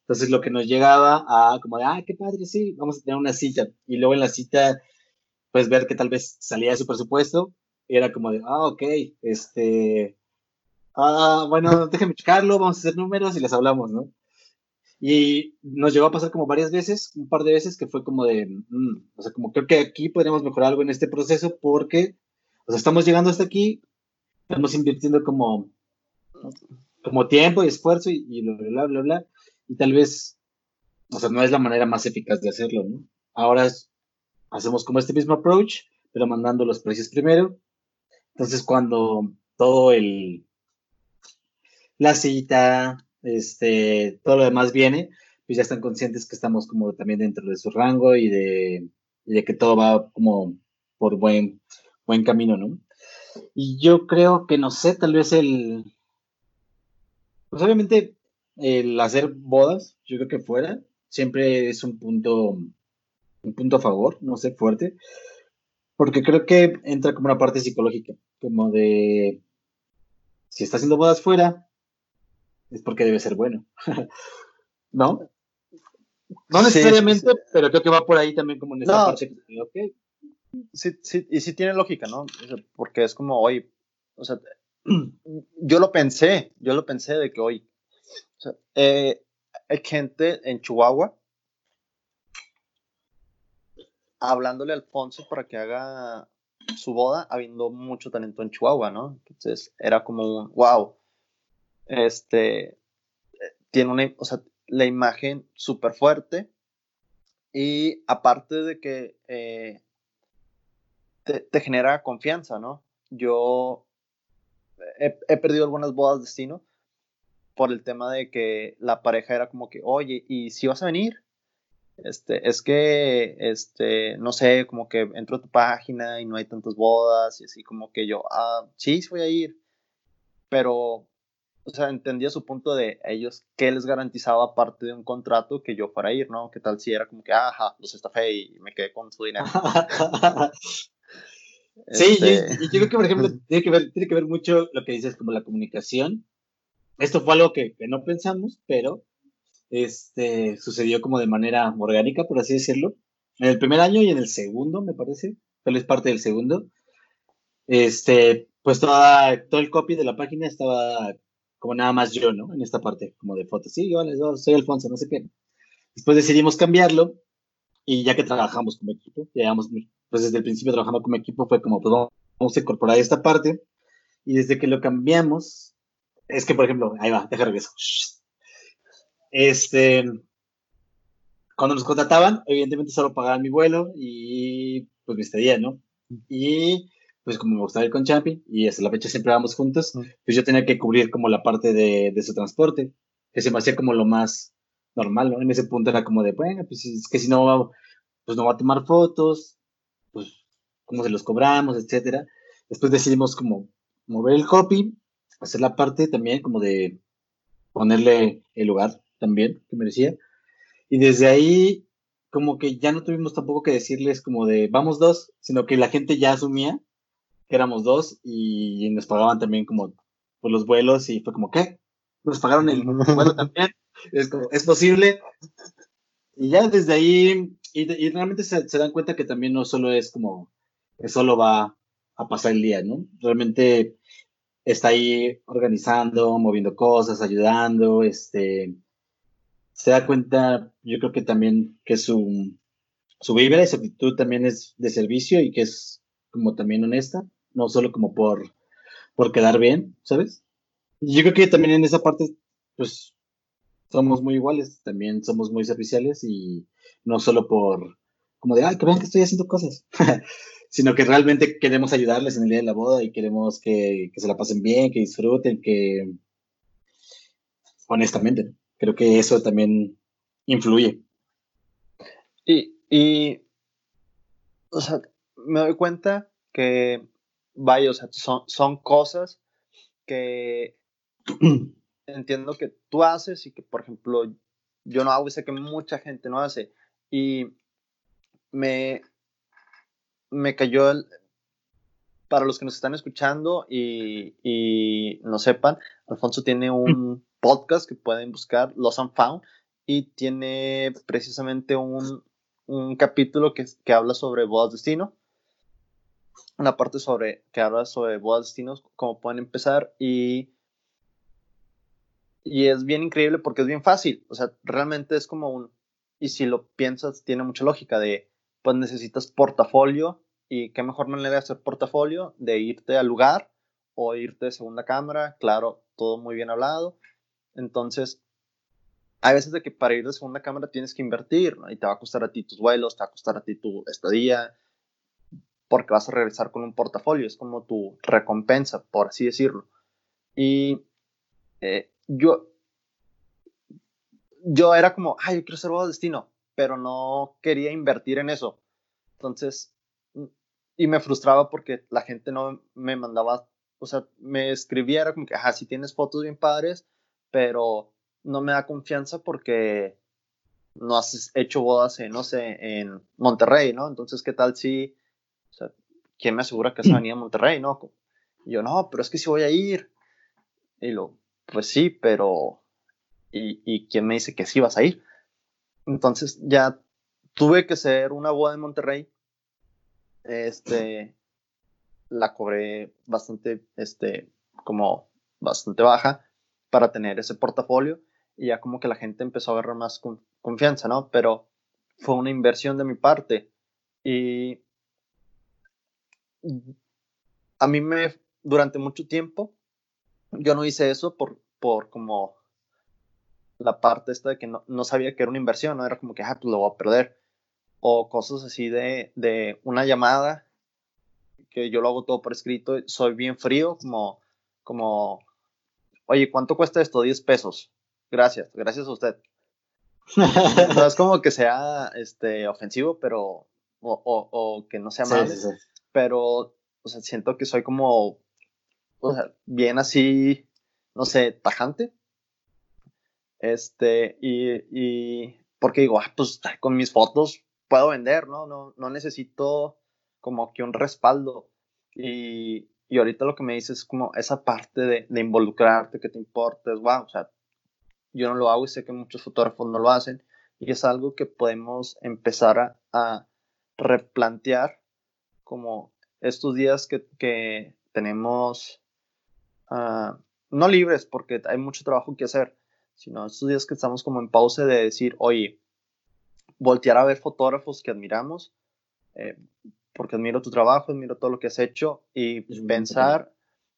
Entonces lo que nos llegaba a como de, ah, qué padre, sí, vamos a tener una cita. Y luego en la cita, pues ver que tal vez salía de su presupuesto, y era como de, ah, ok, este, ah, bueno, déjenme checarlo, vamos a hacer números y les hablamos, ¿no? Y nos llegó a pasar como varias veces, un par de veces, que fue como de, mm, o sea, como creo que aquí podríamos mejorar algo en este proceso porque, o sea, estamos llegando hasta aquí, estamos invirtiendo como, como tiempo y esfuerzo y, y bla, bla, bla, y tal vez, o sea, no es la manera más eficaz de hacerlo, ¿no? Ahora hacemos como este mismo approach, pero mandando los precios primero. Entonces, cuando todo el, la cita, este, todo lo demás viene, pues ya están conscientes que estamos como también dentro de su rango y de, de que todo va como por buen, buen camino, ¿no? Y yo creo que, no sé, tal vez el, pues obviamente el hacer bodas, yo creo que fuera, siempre es un punto, un punto a favor, no sé, fuerte, porque creo que entra como una parte psicológica, como de, si está haciendo bodas fuera, es porque debe ser bueno, ¿no? No necesariamente, pero creo que va por ahí también como en esa parte. Sí, sí, y sí tiene lógica, ¿no? Porque es como hoy, o sea, yo lo pensé, yo lo pensé de que hoy eh, hay gente en Chihuahua hablándole a Alfonso para que haga su boda, habiendo mucho talento en Chihuahua, ¿no? Entonces era como un, wow, este, tiene una, o sea, la imagen súper fuerte y aparte de que eh, te, te, genera confianza, ¿no? Yo he, he perdido algunas bodas de destino por el tema de que la pareja era como que, oye, ¿y si vas a venir? Este, es que, este, no sé, como que entro a tu página y no hay tantas bodas y así como que yo, ah, sí, voy a ir. Pero, o sea, entendía su punto de ellos, ¿qué les garantizaba aparte de un contrato que yo fuera a ir, ¿no? ¿Qué tal si era como que, ajá, los estafé y me quedé con su dinero? sí, yo, este yo, creo que, por ejemplo, tiene que, ver, tiene que ver mucho lo que dices, como la comunicación esto fue algo que, no pensamos, pero este, sucedió como de manera orgánica, por así decirlo. En el primer año y en el segundo, me parece, tal vez parte del segundo, este, pues toda, todo el copy de la página estaba como nada más yo, ¿no? En esta parte, como de fotos. Sí, yo, yo soy Alfonso, no sé qué. Después decidimos cambiarlo y ya que trabajamos como equipo, digamos, pues desde el principio trabajando como equipo fue como, pues vamos a incorporar esta parte y desde que lo cambiamos, es que, por ejemplo, ahí va, deja regreso. Este, cuando nos contrataban, evidentemente solo pagaban mi vuelo y pues mi estadía, ¿no? Y pues como me gustaba ir con Champi y hasta la fecha siempre vamos juntos, pues yo tenía que cubrir como la parte de, de su transporte, que se me hacía como lo más normal, ¿no? En ese punto era como de, bueno, pues es que si no, pues no va a tomar fotos, pues cómo se los cobramos, etcétera. Después decidimos como mover el copy hacer la parte también como de ponerle el lugar también que merecía. Y desde ahí como que ya no tuvimos tampoco que decirles como de vamos dos, sino que la gente ya asumía que éramos dos y nos pagaban también como por los vuelos y fue como, ¿qué? Nos pagaron el vuelo también. Es como, ¿es posible? Y ya desde ahí, y, realmente se, se, dan cuenta que también no solo es como, que solo va a pasar el día, ¿no? Realmente está ahí organizando, moviendo cosas, ayudando, este, se da cuenta, yo creo que también que su, su vibra y su actitud también es de servicio y que es como también honesta, no solo como por, por quedar bien, ¿sabes? Yo creo que también en esa parte, pues, somos muy iguales, también somos muy serviciales y no solo por, como de, ay, que vean que estoy haciendo cosas. sino que realmente queremos ayudarles en el día de la boda y queremos que, se la pasen bien, que disfruten, que honestamente, creo que eso también influye. Y, y o sea, me doy cuenta que, vaya, o sea, son, son cosas que entiendo que tú haces y que, por ejemplo, yo no hago y sé que mucha gente no hace. Y me, me cayó el, para los que nos están escuchando y, y no sepan, Alfonso tiene un podcast que pueden buscar, Los and Found, y tiene precisamente un, un capítulo que, que, habla sobre bodas destino. Una parte sobre que habla sobre bodas destinos, cómo pueden empezar y y es bien increíble porque es bien fácil. O sea, realmente es como un. Y si lo piensas, tiene mucha lógica de. Pues necesitas portafolio. Y qué mejor manera de hacer portafolio de irte al lugar o irte de segunda cámara. Claro, todo muy bien hablado. Entonces, hay veces de que para ir de segunda cámara tienes que invertir, ¿no? Y te va a costar a ti tus vuelos, te va a costar a ti tu estadía, porque vas a regresar con un portafolio. Es como tu recompensa, por así decirlo. Y eh, yo, yo era como, ay, yo quiero ser boda destino, pero no quería invertir en eso. Entonces, y me frustraba porque la gente no me mandaba, o sea, me escribiera como que, ajá, sí tienes fotos bien padres, pero no me da confianza porque no has hecho bodas en, no sé, en Monterrey, ¿no? Entonces, ¿qué tal si, o sea, ¿quién me asegura que se venía a Monterrey, no? Y yo, no, pero es que si voy a ir. Y lo, pues sí, pero ¿y, ¿y quién me dice que sí vas a ir? Entonces ya tuve que ser una boda en Monterrey. Este, la cobré bastante, este, como bastante baja para tener ese portafolio y ya como que la gente empezó a agarrar más confianza, ¿no? Pero fue una inversión de mi parte y a mí me, durante mucho tiempo, yo no hice eso por, por como la parte esta de que no, no, sabía que era una inversión, no era como que, ah, pues lo voy a perder. O cosas así de, de una llamada, que yo lo hago todo por escrito, soy bien frío, como, como, oye, ¿cuánto cuesta esto? 10 pesos. Gracias, gracias a usted. no es como que sea este, ofensivo, pero, o, o, o que no sea mal, pero, o sea, siento que soy como o sea, bien así, no sé, tajante. Este, y, y porque digo, ah, pues con mis fotos puedo vender, ¿no? No, no necesito como que un respaldo. Y, y ahorita lo que me dices es como esa parte de, de involucrarte, que te importa, es wow, o sea, yo no lo hago y sé que muchos fotógrafos no lo hacen. Y es algo que podemos empezar a, a replantear como estos días que, que tenemos Ah, no libres porque hay mucho trabajo que hacer, sino estos días que estamos como en pausa de decir, oye, voltear a ver fotógrafos que admiramos, eh, porque admiro tu trabajo, admiro todo lo que has hecho, y pensar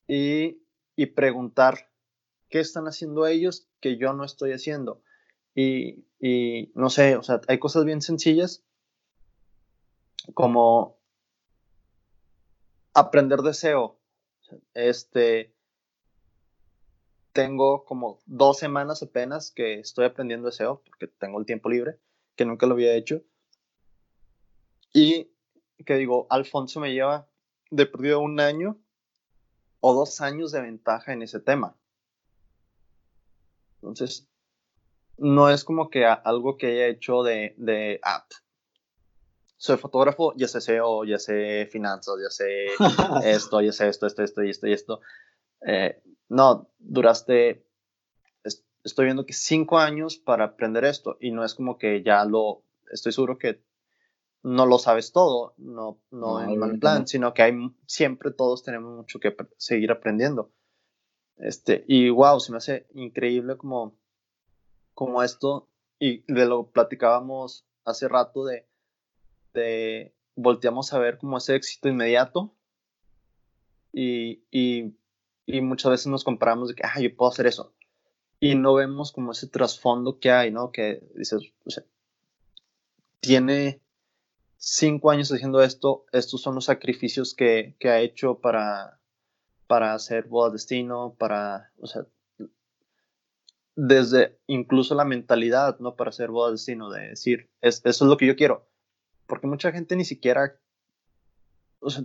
y, y, preguntar qué están haciendo ellos que yo no estoy haciendo. Y, y no sé, o sea, hay cosas bien sencillas como aprender deseo. Este, tengo como dos semanas apenas que estoy aprendiendo SEO porque tengo el tiempo libre, que nunca lo había hecho. Y que digo, Alfonso me lleva de perdido un año o dos años de ventaja en ese tema. Entonces, no es como que algo que haya hecho de, de ah, soy fotógrafo, ya sé SEO, ya sé finanzas, ya sé esto, ya sé esto, esto, esto y esto y esto. Eh, no, duraste, estoy viendo que cinco años para aprender esto y no es como que ya lo, estoy seguro que no lo sabes todo, no, no, en mal plan, sino que hay siempre todos tenemos mucho que seguir aprendiendo. Este, y wow, se me hace increíble como, como esto, y de lo platicábamos hace rato de, de volteamos a ver como ese éxito inmediato y, y y muchas veces nos comparamos de que, ah, yo puedo hacer eso. Y no vemos como ese trasfondo que hay, ¿no? Que dices, o sea, tiene cinco años haciendo esto, estos son los sacrificios que, que ha hecho para, para hacer boda destino, para, o sea, desde incluso la mentalidad, ¿no? Para hacer boda destino, de decir, eso es lo que yo quiero. Porque mucha gente ni siquiera,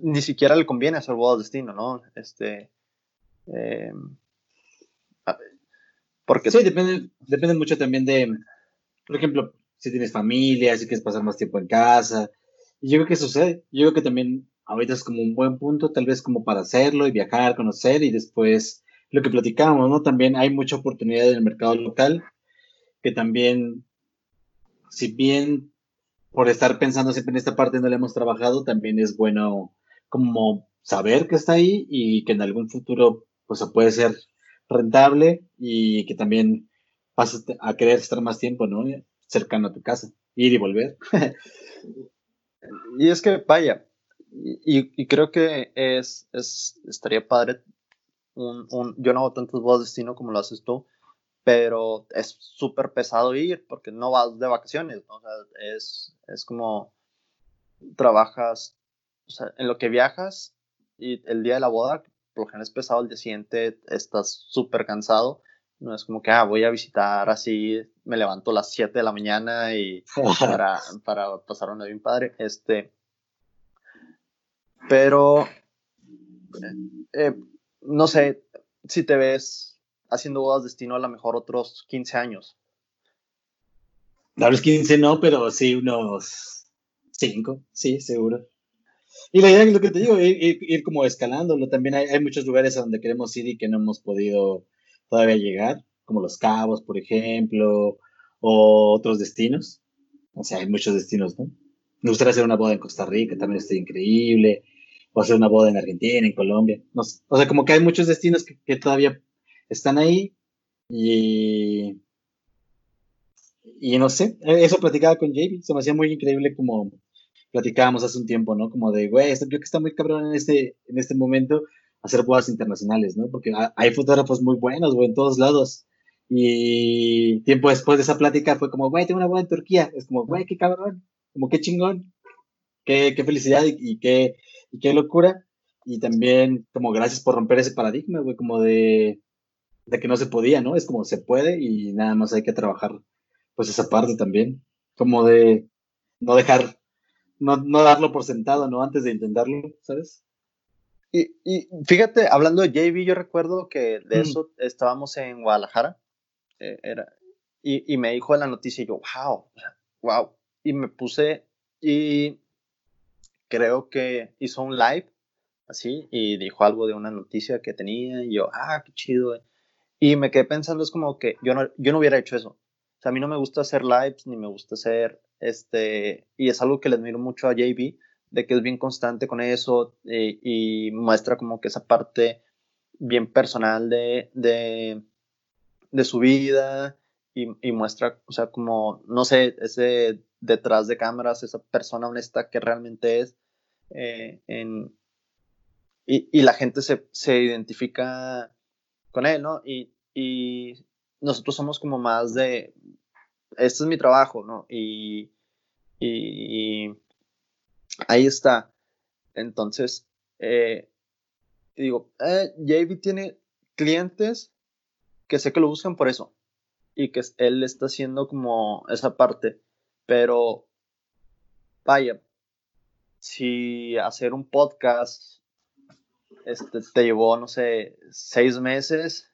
ni siquiera le conviene hacer boda destino, ¿no? Este, eh, porque sí, depende, depende mucho también de, por ejemplo, si tienes familia, si quieres pasar más tiempo en casa. Y yo creo que sucede. Yo creo que también ahorita es como un buen punto, tal vez como para hacerlo y viajar, conocer y después lo que platicamos, ¿no? También hay mucha oportunidad en el mercado local que también, si bien por estar pensando siempre en esta parte no le hemos trabajado, también es bueno como saber que está ahí y que en algún futuro pues puede ser rentable y que también vas a querer estar más tiempo, ¿no? Cercano a tu casa, ir y volver. y es que, vaya, y, creo que es, es, estaría padre, un, un, yo no hago tantos de destino como lo haces tú, pero es súper pesado ir porque no vas de vacaciones, ¿no? o sea, es, es como trabajas, o sea, en lo que viajas y el día de la boda, por lo general es pesado, el día siguiente estás súper cansado, no es como que, ah, voy a visitar así, me levanto a las 7 de la mañana y para, para pasar una bien padre, este, pero, eh, eh, no sé, si te ves haciendo bodas destino a lo mejor otros 15 años. A los 15 no, pero sí unos 5, sí, seguro. Y la idea es lo que te digo, ir, como escalándolo. También hay, hay, muchos lugares a donde queremos ir y que no hemos podido todavía llegar, como Los Cabos, por ejemplo, o otros destinos. O sea, hay muchos destinos, ¿no? Me gustaría hacer una boda en Costa Rica, también está increíble. O hacer una boda en Argentina, en Colombia. No sé. O sea, como que hay muchos destinos que, todavía están ahí. Y. Y no sé, eso platicaba con JB. Se me hacía muy increíble como platicábamos hace un tiempo, ¿no? Como de, güey, creo que está muy cabrón en este, en este momento hacer bodas internacionales, ¿no? Porque hay fotógrafos muy buenos, güey, en todos lados. Y tiempo después de esa plática fue como, güey, tengo una boda en Turquía. Es como, güey, qué cabrón, como qué chingón, qué, qué felicidad y, qué, y qué locura. Y también como gracias por romper ese paradigma, güey, como de, de que no se podía, ¿no? Es como se puede y nada más hay que trabajar pues esa parte también, como de no dejar, no, no darlo por sentado, ¿no? Antes de intentarlo, ¿sabes? Y, y, fíjate, hablando de JB, yo recuerdo que de eso estábamos en Guadalajara. Eh, era, y, y, me dijo la noticia y yo, wow, wow. Y me puse y creo que hizo un live así y dijo algo de una noticia que tenía y yo, ah, qué chido. Y me quedé pensando, es como que yo no, yo no hubiera hecho eso. O sea, a mí no me gusta hacer lives ni me gusta hacer, este, y es algo que le admiro mucho a JB de que es bien constante con eso eh, y muestra como que esa parte bien personal de, de, de su vida y, y, muestra, o sea, como, no sé, ese detrás de cámaras, esa persona honesta que realmente es. Eh, en, y, y, la gente se, se, identifica con él, ¿no? Y, nosotros somos como más de, este es mi trabajo, ¿no? Y, ahí está. Entonces, eh, digo, eh, tiene clientes que sé que lo buscan por eso y que él está haciendo como esa parte, pero vaya, si hacer un podcast este, te llevó, no sé, seis meses,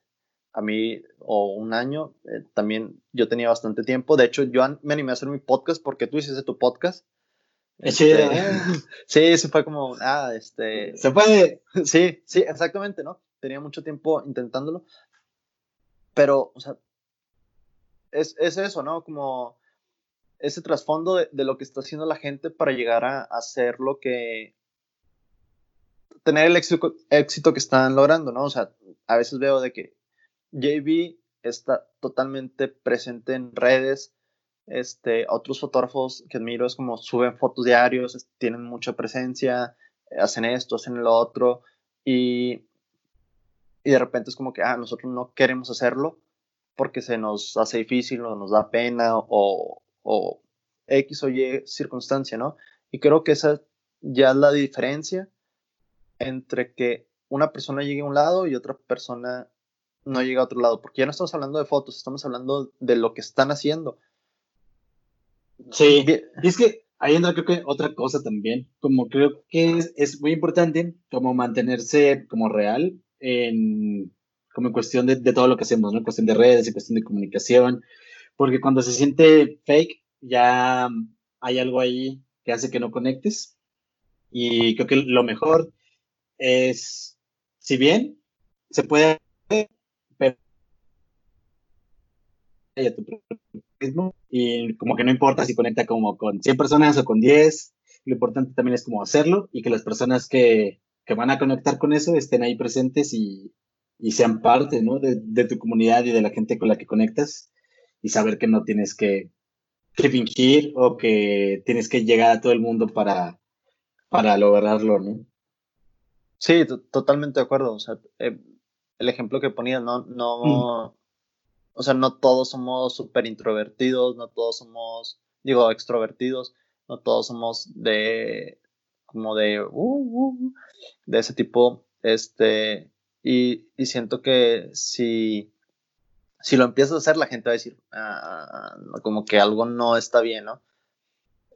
a mí, o un año, eh, también yo tenía bastante tiempo. De hecho, yo me animé a hacer mi podcast porque tú hiciste tu podcast este, sí, sí, fue como, ah, este... Se puede. Sí, sí, exactamente, ¿no? Tenía mucho tiempo intentándolo, pero, o sea, es, es eso, ¿no? Como ese trasfondo de, de, lo que está haciendo la gente para llegar a, hacer lo que... tener el éxito, éxito que están logrando, ¿no? O sea, a veces veo de que JB está totalmente presente en redes, este, otros fotógrafos que admiro es como suben fotos diarios, tienen mucha presencia, hacen esto, hacen lo otro, y, y de repente es como que, ah, nosotros no queremos hacerlo porque se nos hace difícil o nos da pena o, o X o Y circunstancia, ¿no? Y creo que esa ya es la diferencia entre que una persona llegue a un lado y otra persona no llegue a otro lado, porque ya no estamos hablando de fotos, estamos hablando de lo que están haciendo. Sí, y es que ahí entra creo que otra cosa también, como creo que es, muy importante como mantenerse como real en como en cuestión de, todo lo que hacemos, ¿no? En cuestión de redes, en cuestión de comunicación, porque cuando se siente fake, ya hay algo ahí que hace que no conectes. Y creo que lo mejor es, si bien se puede, pero y como que no importa si conecta como con 100 personas o con 10, lo importante también es como hacerlo y que las personas que, que van a conectar con eso estén ahí presentes y, y sean parte ¿no? de, de, tu comunidad y de la gente con la que conectas y saber que no tienes que, que fingir o que tienes que llegar a todo el mundo para, para lograrlo, ¿no? Sí, totalmente de acuerdo. O sea, eh, el ejemplo que ponía, no, no, mm. o sea, no todos somos súper introvertidos, no todos somos, digo, extrovertidos, no todos somos de, como de, uh, uh, de ese tipo, este, y, y siento que si, si lo empiezas a hacer, la gente va a decir, ah, como que algo no está bien, ¿no?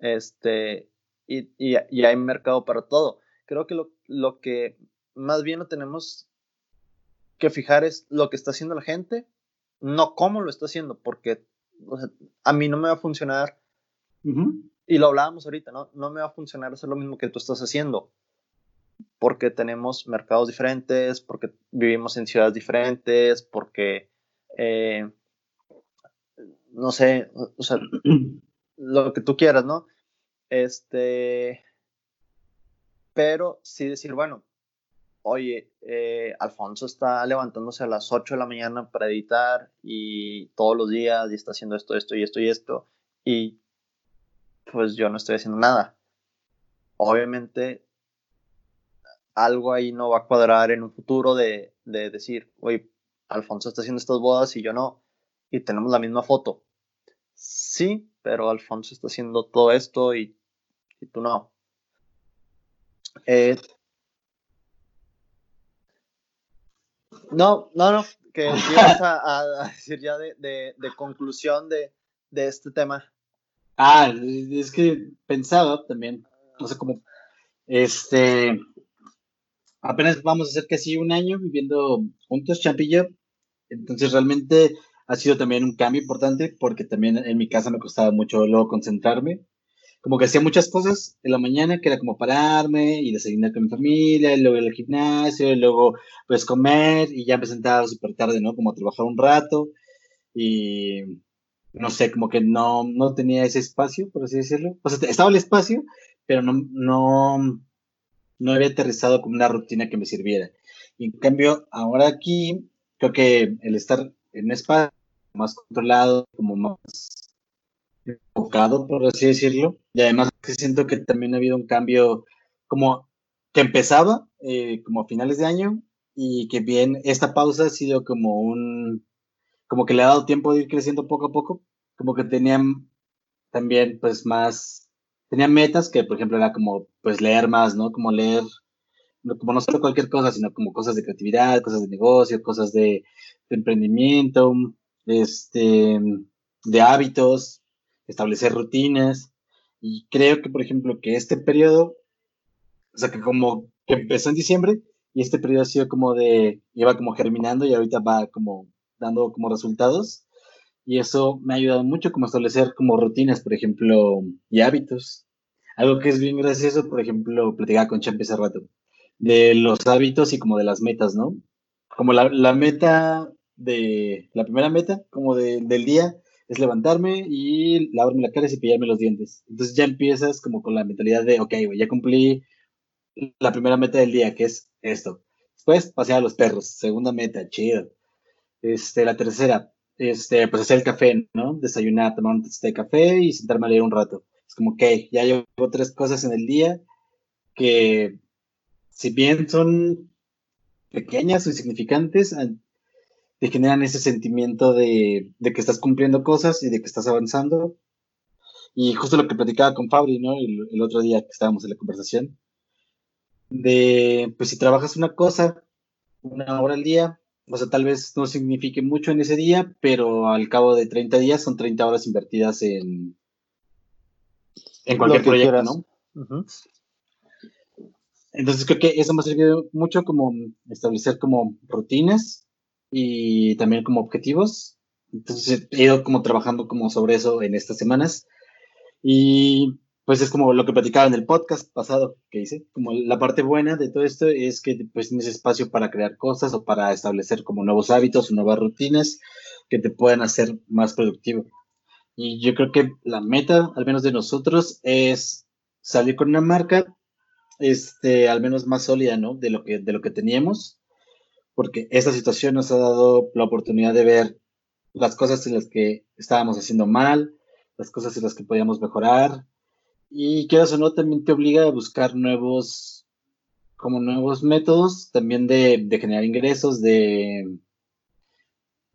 Este, y, y, y, hay mercado para todo. Creo que lo, lo que más bien lo tenemos que fijar es lo que está haciendo la gente, no cómo lo está haciendo, porque o sea, a mí no me va a funcionar, y lo hablábamos ahorita, ¿no? No me va a funcionar hacer lo mismo que tú estás haciendo, porque tenemos mercados diferentes, porque vivimos en ciudades diferentes, porque eh, no sé, o sea, lo que tú quieras, ¿no? Este, pero sí decir, bueno, oye, eh, Alfonso está levantándose a las 8 de la mañana para editar y todos los días y está haciendo esto, esto y esto y esto, y pues yo no estoy haciendo nada. Obviamente, algo ahí no va a cuadrar en un futuro de, de decir, oye, Alfonso está haciendo estas bodas y yo no, y tenemos la misma foto. Sí, pero Alfonso está haciendo todo esto y, tú no. Eh, no, no, no, que ibas a, decir ya de, de, conclusión de, de, este tema. Ah, es que pensaba también, no sé cómo, este, apenas vamos a hacer casi un año viviendo juntos, Champillo. Entonces realmente ha sido también un cambio importante porque también en mi casa me costaba mucho luego concentrarme. Como que hacía muchas cosas en la mañana que era como pararme y desayunar con mi familia, luego ir al gimnasio, luego pues comer y ya me sentaba súper tarde, ¿no? Como trabajar un rato y no sé, como que no, no tenía ese espacio, por así decirlo. O sea, estaba el espacio, pero no, no, no había aterrizado como una rutina que me sirviera. Y en cambio, ahora aquí, creo que el estar en un espacio más controlado, como más enfocado, por así decirlo, y además siento que también ha habido un cambio como que empezaba eh, como a finales de año y que bien esta pausa ha sido como un, como que le ha dado tiempo de ir creciendo poco a poco, como que tenían también pues más tenía metas que, por ejemplo, era como, pues, leer más, ¿no? Como leer, como no solo cualquier cosa, sino como cosas de creatividad, cosas de negocio, cosas de, emprendimiento, este, de hábitos, establecer rutinas. Y creo que, por ejemplo, que este periodo, o sea, que como que empezó en diciembre y este periodo ha sido como de, lleva como germinando y ahorita va como dando como resultados y eso me ha ayudado mucho como establecer como rutinas, por ejemplo, y hábitos. Algo que es bien gracioso, por ejemplo, platicaba con Champi hace rato, de los hábitos y como de las metas, ¿no? Como la, la meta de, la primera meta como de, del día es levantarme y lavarme la cara y cepillarme los dientes. Entonces ya empiezas como con la mentalidad de, ok, ya cumplí la primera meta del día, que es esto. Después pasear a los perros, segunda meta, chido. Este, la tercera, este, pues hacer el café, ¿no? Desayunar, tomar un té de café y sentarme a leer un rato. Es como, que ya llevo tres cosas en el día que, si bien son pequeñas o insignificantes, te generan ese sentimiento de, de, que estás cumpliendo cosas y de que estás avanzando. Y justo lo que platicaba con Fabri, ¿no? El, el otro día que estábamos en la conversación, de, pues si trabajas una cosa, una hora al día, o sea, tal vez no signifique mucho en ese día, pero al cabo de 30 días son 30 horas invertidas en, en cualquier proyecto, ¿no? Entonces creo que eso me ha servido mucho como establecer como rutinas y también como objetivos. Entonces he ido como trabajando como sobre eso en estas semanas Y pues es como lo que platicaba en el podcast pasado que hice, como la parte buena de todo esto es que pues tienes espacio para crear cosas o para establecer como nuevos hábitos o nuevas rutinas que te puedan hacer más productivo. Y yo creo que la meta, al menos de nosotros, es salir con una marca, este, al menos más sólida, ¿no? De lo que, de lo que teníamos, porque esta situación nos ha dado la oportunidad de ver las cosas en las que estábamos haciendo mal, las cosas en las que podíamos mejorar, y quieras o no, también te obliga a buscar nuevos, como nuevos métodos también de, generar ingresos, de,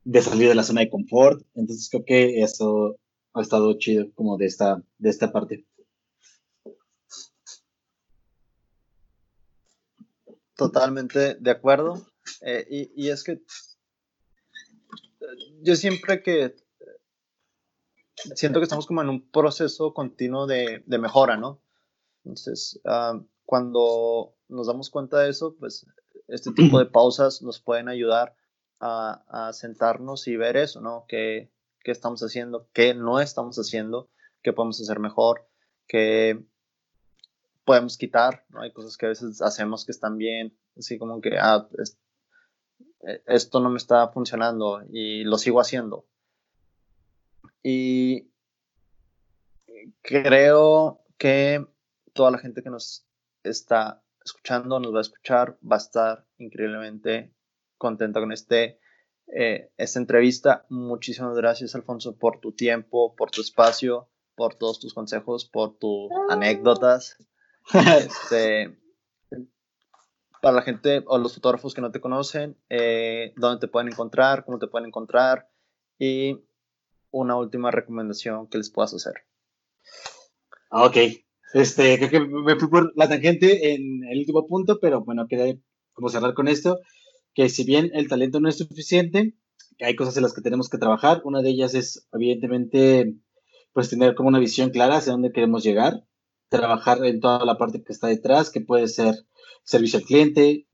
de salir de la zona de confort. Entonces creo que eso ha estado chido como de esta, de esta parte. Totalmente de acuerdo. Eh, y, y, es que yo siempre que siento que estamos como en un proceso continuo de, de mejora, ¿no? Entonces, ah, cuando nos damos cuenta de eso, pues este tipo de pausas nos pueden ayudar a, a sentarnos y ver eso, ¿no? ¿Qué, ¿Qué, estamos haciendo? ¿Qué no estamos haciendo? ¿Qué podemos hacer mejor? ¿Qué podemos quitar? ¿no? Hay cosas que a veces hacemos que están bien, así como que, ah, esto no me está funcionando y lo sigo haciendo. Y creo que toda la gente que nos está escuchando, nos va a escuchar, va a estar increíblemente contenta con este, eh, esta entrevista. Muchísimas gracias, Alfonso, por tu tiempo, por tu espacio, por todos tus consejos, por tus anécdotas. Este, para la gente o los fotógrafos que no te conocen, eh, dónde te pueden encontrar, cómo te pueden encontrar y una última recomendación que les puedas hacer. Ah, ok. Este, creo que me fui por la tangente en el último punto, pero bueno, quería como cerrar con esto, que si bien el talento no es suficiente, hay cosas en las que tenemos que trabajar. Una de ellas es, evidentemente, pues tener como una visión clara hacia dónde queremos llegar, trabajar en toda la parte que está detrás, que puede ser servicio al cliente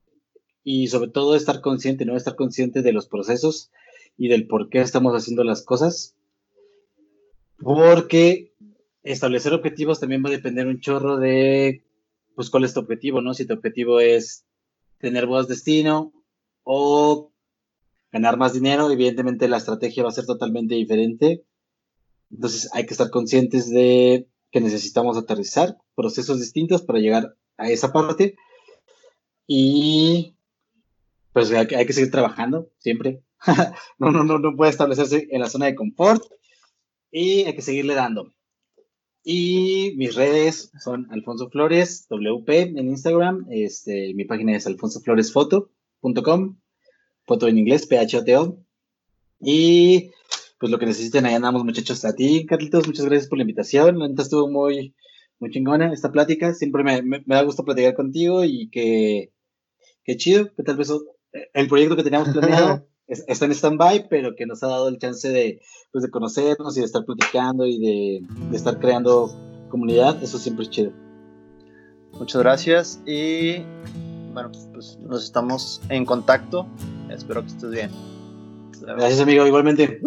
y sobre todo estar consciente, ¿no? Estar consciente de los procesos y del por qué estamos haciendo las cosas porque establecer objetivos también va a depender un chorro de, pues, cuál es tu objetivo, ¿no? Si tu objetivo es tener voz destino o ganar más dinero, evidentemente la estrategia va a ser totalmente diferente. Entonces hay que estar conscientes de que necesitamos aterrizar procesos distintos para llegar a esa parte. Y pues hay, que seguir trabajando siempre. no, no, no, no puede establecerse en la zona de confort y hay que seguirle dando. Y mis redes son Alfonso Flores, WP en Instagram. Este, mi página es alfonsofloresfoto.com, foto en inglés, PHOTO. Y pues lo que necesiten, ahí andamos muchachos. A ti, Carlitos, muchas gracias por la invitación. La estuvo muy, muy chingona esta plática. Siempre me, me, da gusto platicar contigo y que, que chido, que tal vez el proyecto que teníamos planeado está en stand-by, pero que nos ha dado el chance de, pues, de conocernos y de estar platicando y de, de estar creando comunidad. Eso siempre es chido. Muchas gracias y bueno, pues nos estamos en contacto. Espero que estés bien. Gracias, amigo, igualmente.